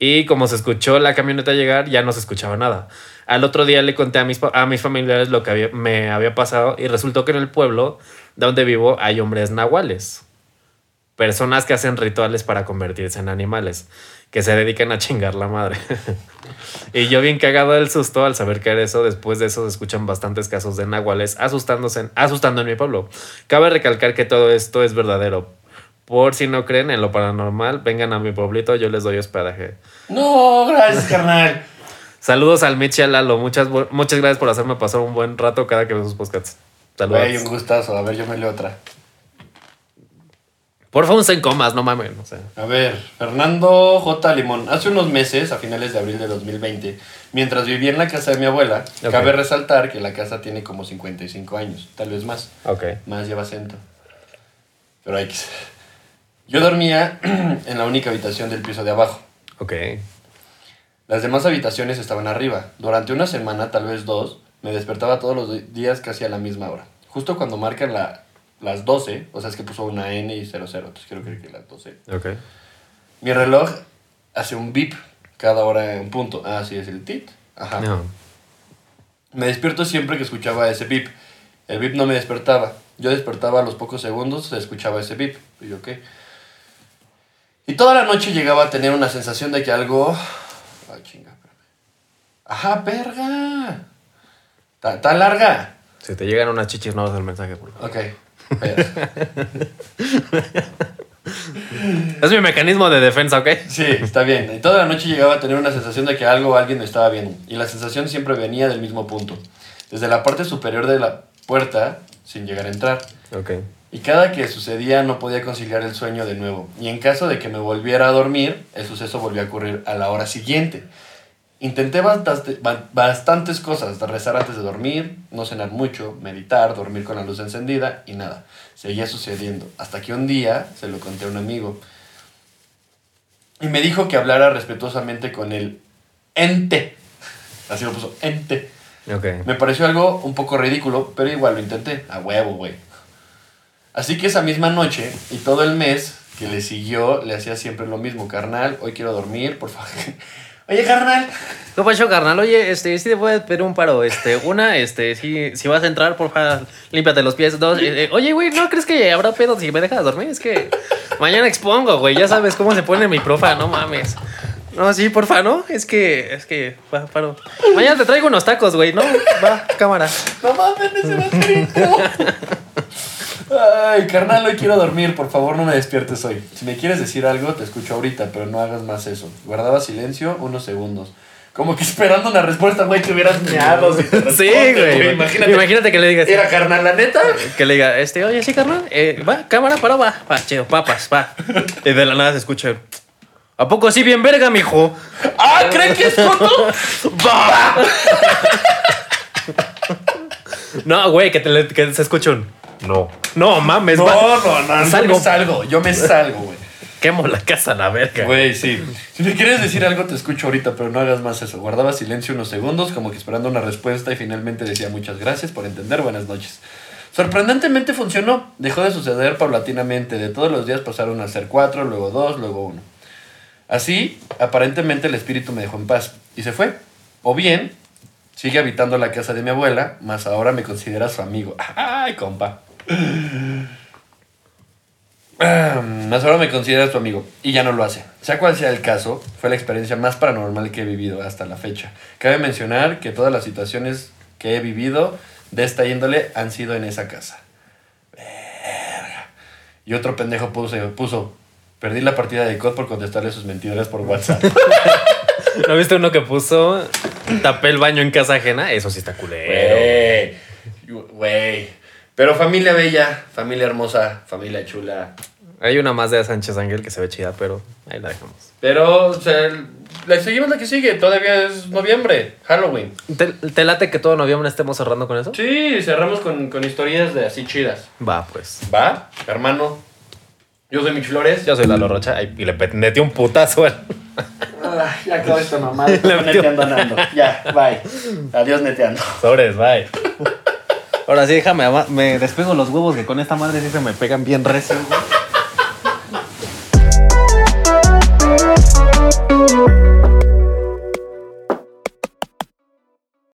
Y como se escuchó la camioneta llegar, ya no se escuchaba nada. Al otro día le conté a mis, a mis familiares lo que había- me había pasado y resultó que en el pueblo donde vivo hay hombres nahuales. Personas que hacen rituales para convertirse en animales, que se dedican a chingar la madre. y yo bien cagado del susto al saber que era eso, después de eso se escuchan bastantes casos de nahuales asustándose, asustando en mi pueblo. Cabe recalcar que todo esto es verdadero. Por si no creen en lo paranormal, vengan a mi pueblito, yo les doy hospedaje. No, gracias, carnal. Saludos al y al Lalo. Muchas, muchas gracias por hacerme pasar un buen rato cada que veo sus podcasts. Saludos. Güey, un gustazo. A ver, yo me leo otra. Por favor, en comas, no mames. O sea. A ver, Fernando J. Limón. Hace unos meses, a finales de abril de 2020, mientras vivía en la casa de mi abuela, cabe resaltar que la casa tiene como 55 años, tal vez más. Ok. Más lleva acento. Pero hay que ser. Yo dormía en la única habitación del piso de abajo. Ok. Las demás habitaciones estaban arriba. Durante una semana, tal vez dos, me despertaba todos los días casi a la misma hora. Justo cuando marcan la, las 12, o sea, es que puso una N y 00, entonces quiero creer que las 12. Ok. Mi reloj hace un bip cada hora en punto. Ah, sí, es el tit. Ajá. No. Me despierto siempre que escuchaba ese bip. El bip no me despertaba. Yo despertaba a los pocos segundos, se escuchaba ese bip. Y yo, ¿qué? Y toda la noche llegaba a tener una sensación de que algo... Ay, chinga, espérame. Ajá, verga. Está larga. Si te llegan unas chichis nuevas el mensaje, por favor. Ok. Es mi mecanismo de defensa, ¿ok? Sí, está bien. Y toda la noche llegaba a tener una sensación de que algo o alguien me estaba viendo. Y la sensación siempre venía del mismo punto. Desde la parte superior de la puerta, sin llegar a entrar. Ok. Y cada que sucedía no podía conciliar el sueño de nuevo. Y en caso de que me volviera a dormir, el suceso volvió a ocurrir a la hora siguiente. Intenté bastante- ba- bastantes cosas, rezar antes de dormir, no cenar mucho, meditar, dormir con la luz encendida y nada. Seguía sucediendo. Hasta que un día se lo conté a un amigo. Y me dijo que hablara respetuosamente con el ente. Así lo puso, ente. Me pareció algo un poco ridículo, pero igual lo intenté. A huevo, güey. Así que esa misma noche y todo el mes que le siguió, le hacía siempre lo mismo. Carnal, hoy quiero dormir, por favor. Oye, carnal. ¿Qué pasó, carnal? Oye, este, sí te puedes pedir un paro. Este, una, este, si, si vas a entrar, por favor, límpiate los pies. Dos, eh, eh, oye, güey, ¿no crees que habrá pedo si me dejas dormir? Es que mañana expongo, güey. Ya sabes cómo se pone mi profa, no mames. No, sí, porfa, ¿no? Es que, es que, va, paro. Mañana te traigo unos tacos, güey, ¿no? Va, cámara. No mames, ese baterito. Ay, carnal, hoy quiero dormir. Por favor, no me despiertes hoy. Si me quieres decir algo, te escucho ahorita, pero no hagas más eso. Guardaba silencio unos segundos. Como que esperando una respuesta, güey, que hubieras meado. si te Sí, güey. Imagínate. Imagínate que le digas. Era carnal, la neta. Que le diga, este, oye, sí, carnal, eh, va, cámara, para, va, va, chido, papas, va. Y de la nada se escucha, ¿a poco sí bien verga, mijo? ¡Ah, ¿creen que es foto? ¡Va! No, güey, que, te que se escucha un, no, no mames, No, va. no, no, Salgo. yo me salgo, yo me salgo, güey. Quemo la casa a la verga. Güey, sí. Si me quieres decir algo, te escucho ahorita, pero no hagas más eso. Guardaba silencio unos segundos, como que esperando una respuesta, y finalmente decía muchas gracias por entender, buenas noches. Sorprendentemente funcionó. Dejó de suceder paulatinamente. De todos los días pasaron a ser cuatro, luego dos, luego uno. Así, aparentemente el espíritu me dejó en paz y se fue. O bien, sigue habitando la casa de mi abuela, más ahora me considera su amigo. Ay, compa. Más ahora me considera su amigo y ya no lo hace. Sea cual sea el caso, fue la experiencia más paranormal que he vivido hasta la fecha. Cabe mencionar que todas las situaciones que he vivido de esta índole han sido en esa casa. Verga. Y otro pendejo puso, puso perdí la partida de COD por contestarle sus mentiras por WhatsApp. ¿No viste uno que puso tapé el baño en casa ajena? Eso sí está culero. Güey, güey. Pero familia bella, familia hermosa, familia chula. Hay una más de Sánchez Ángel que se ve chida, pero ahí la dejamos. Pero, o sea, la seguimos la que sigue. Todavía es noviembre, Halloween. ¿Te, te late que todo noviembre estemos cerrando con eso? Sí, cerramos con, con historias de así chidas. Va, pues. ¿Va? Hermano. Yo soy Mich Flores. Yo soy Lalo Rocha ay, y le metí un putazo al- Ah, ya acabó esta mamá. neteando Nando. Ya, bye. Adiós neteando. Sobres, bye. Ahora sí, déjame, me despego los huevos que con esta madre sí se me pegan bien recio.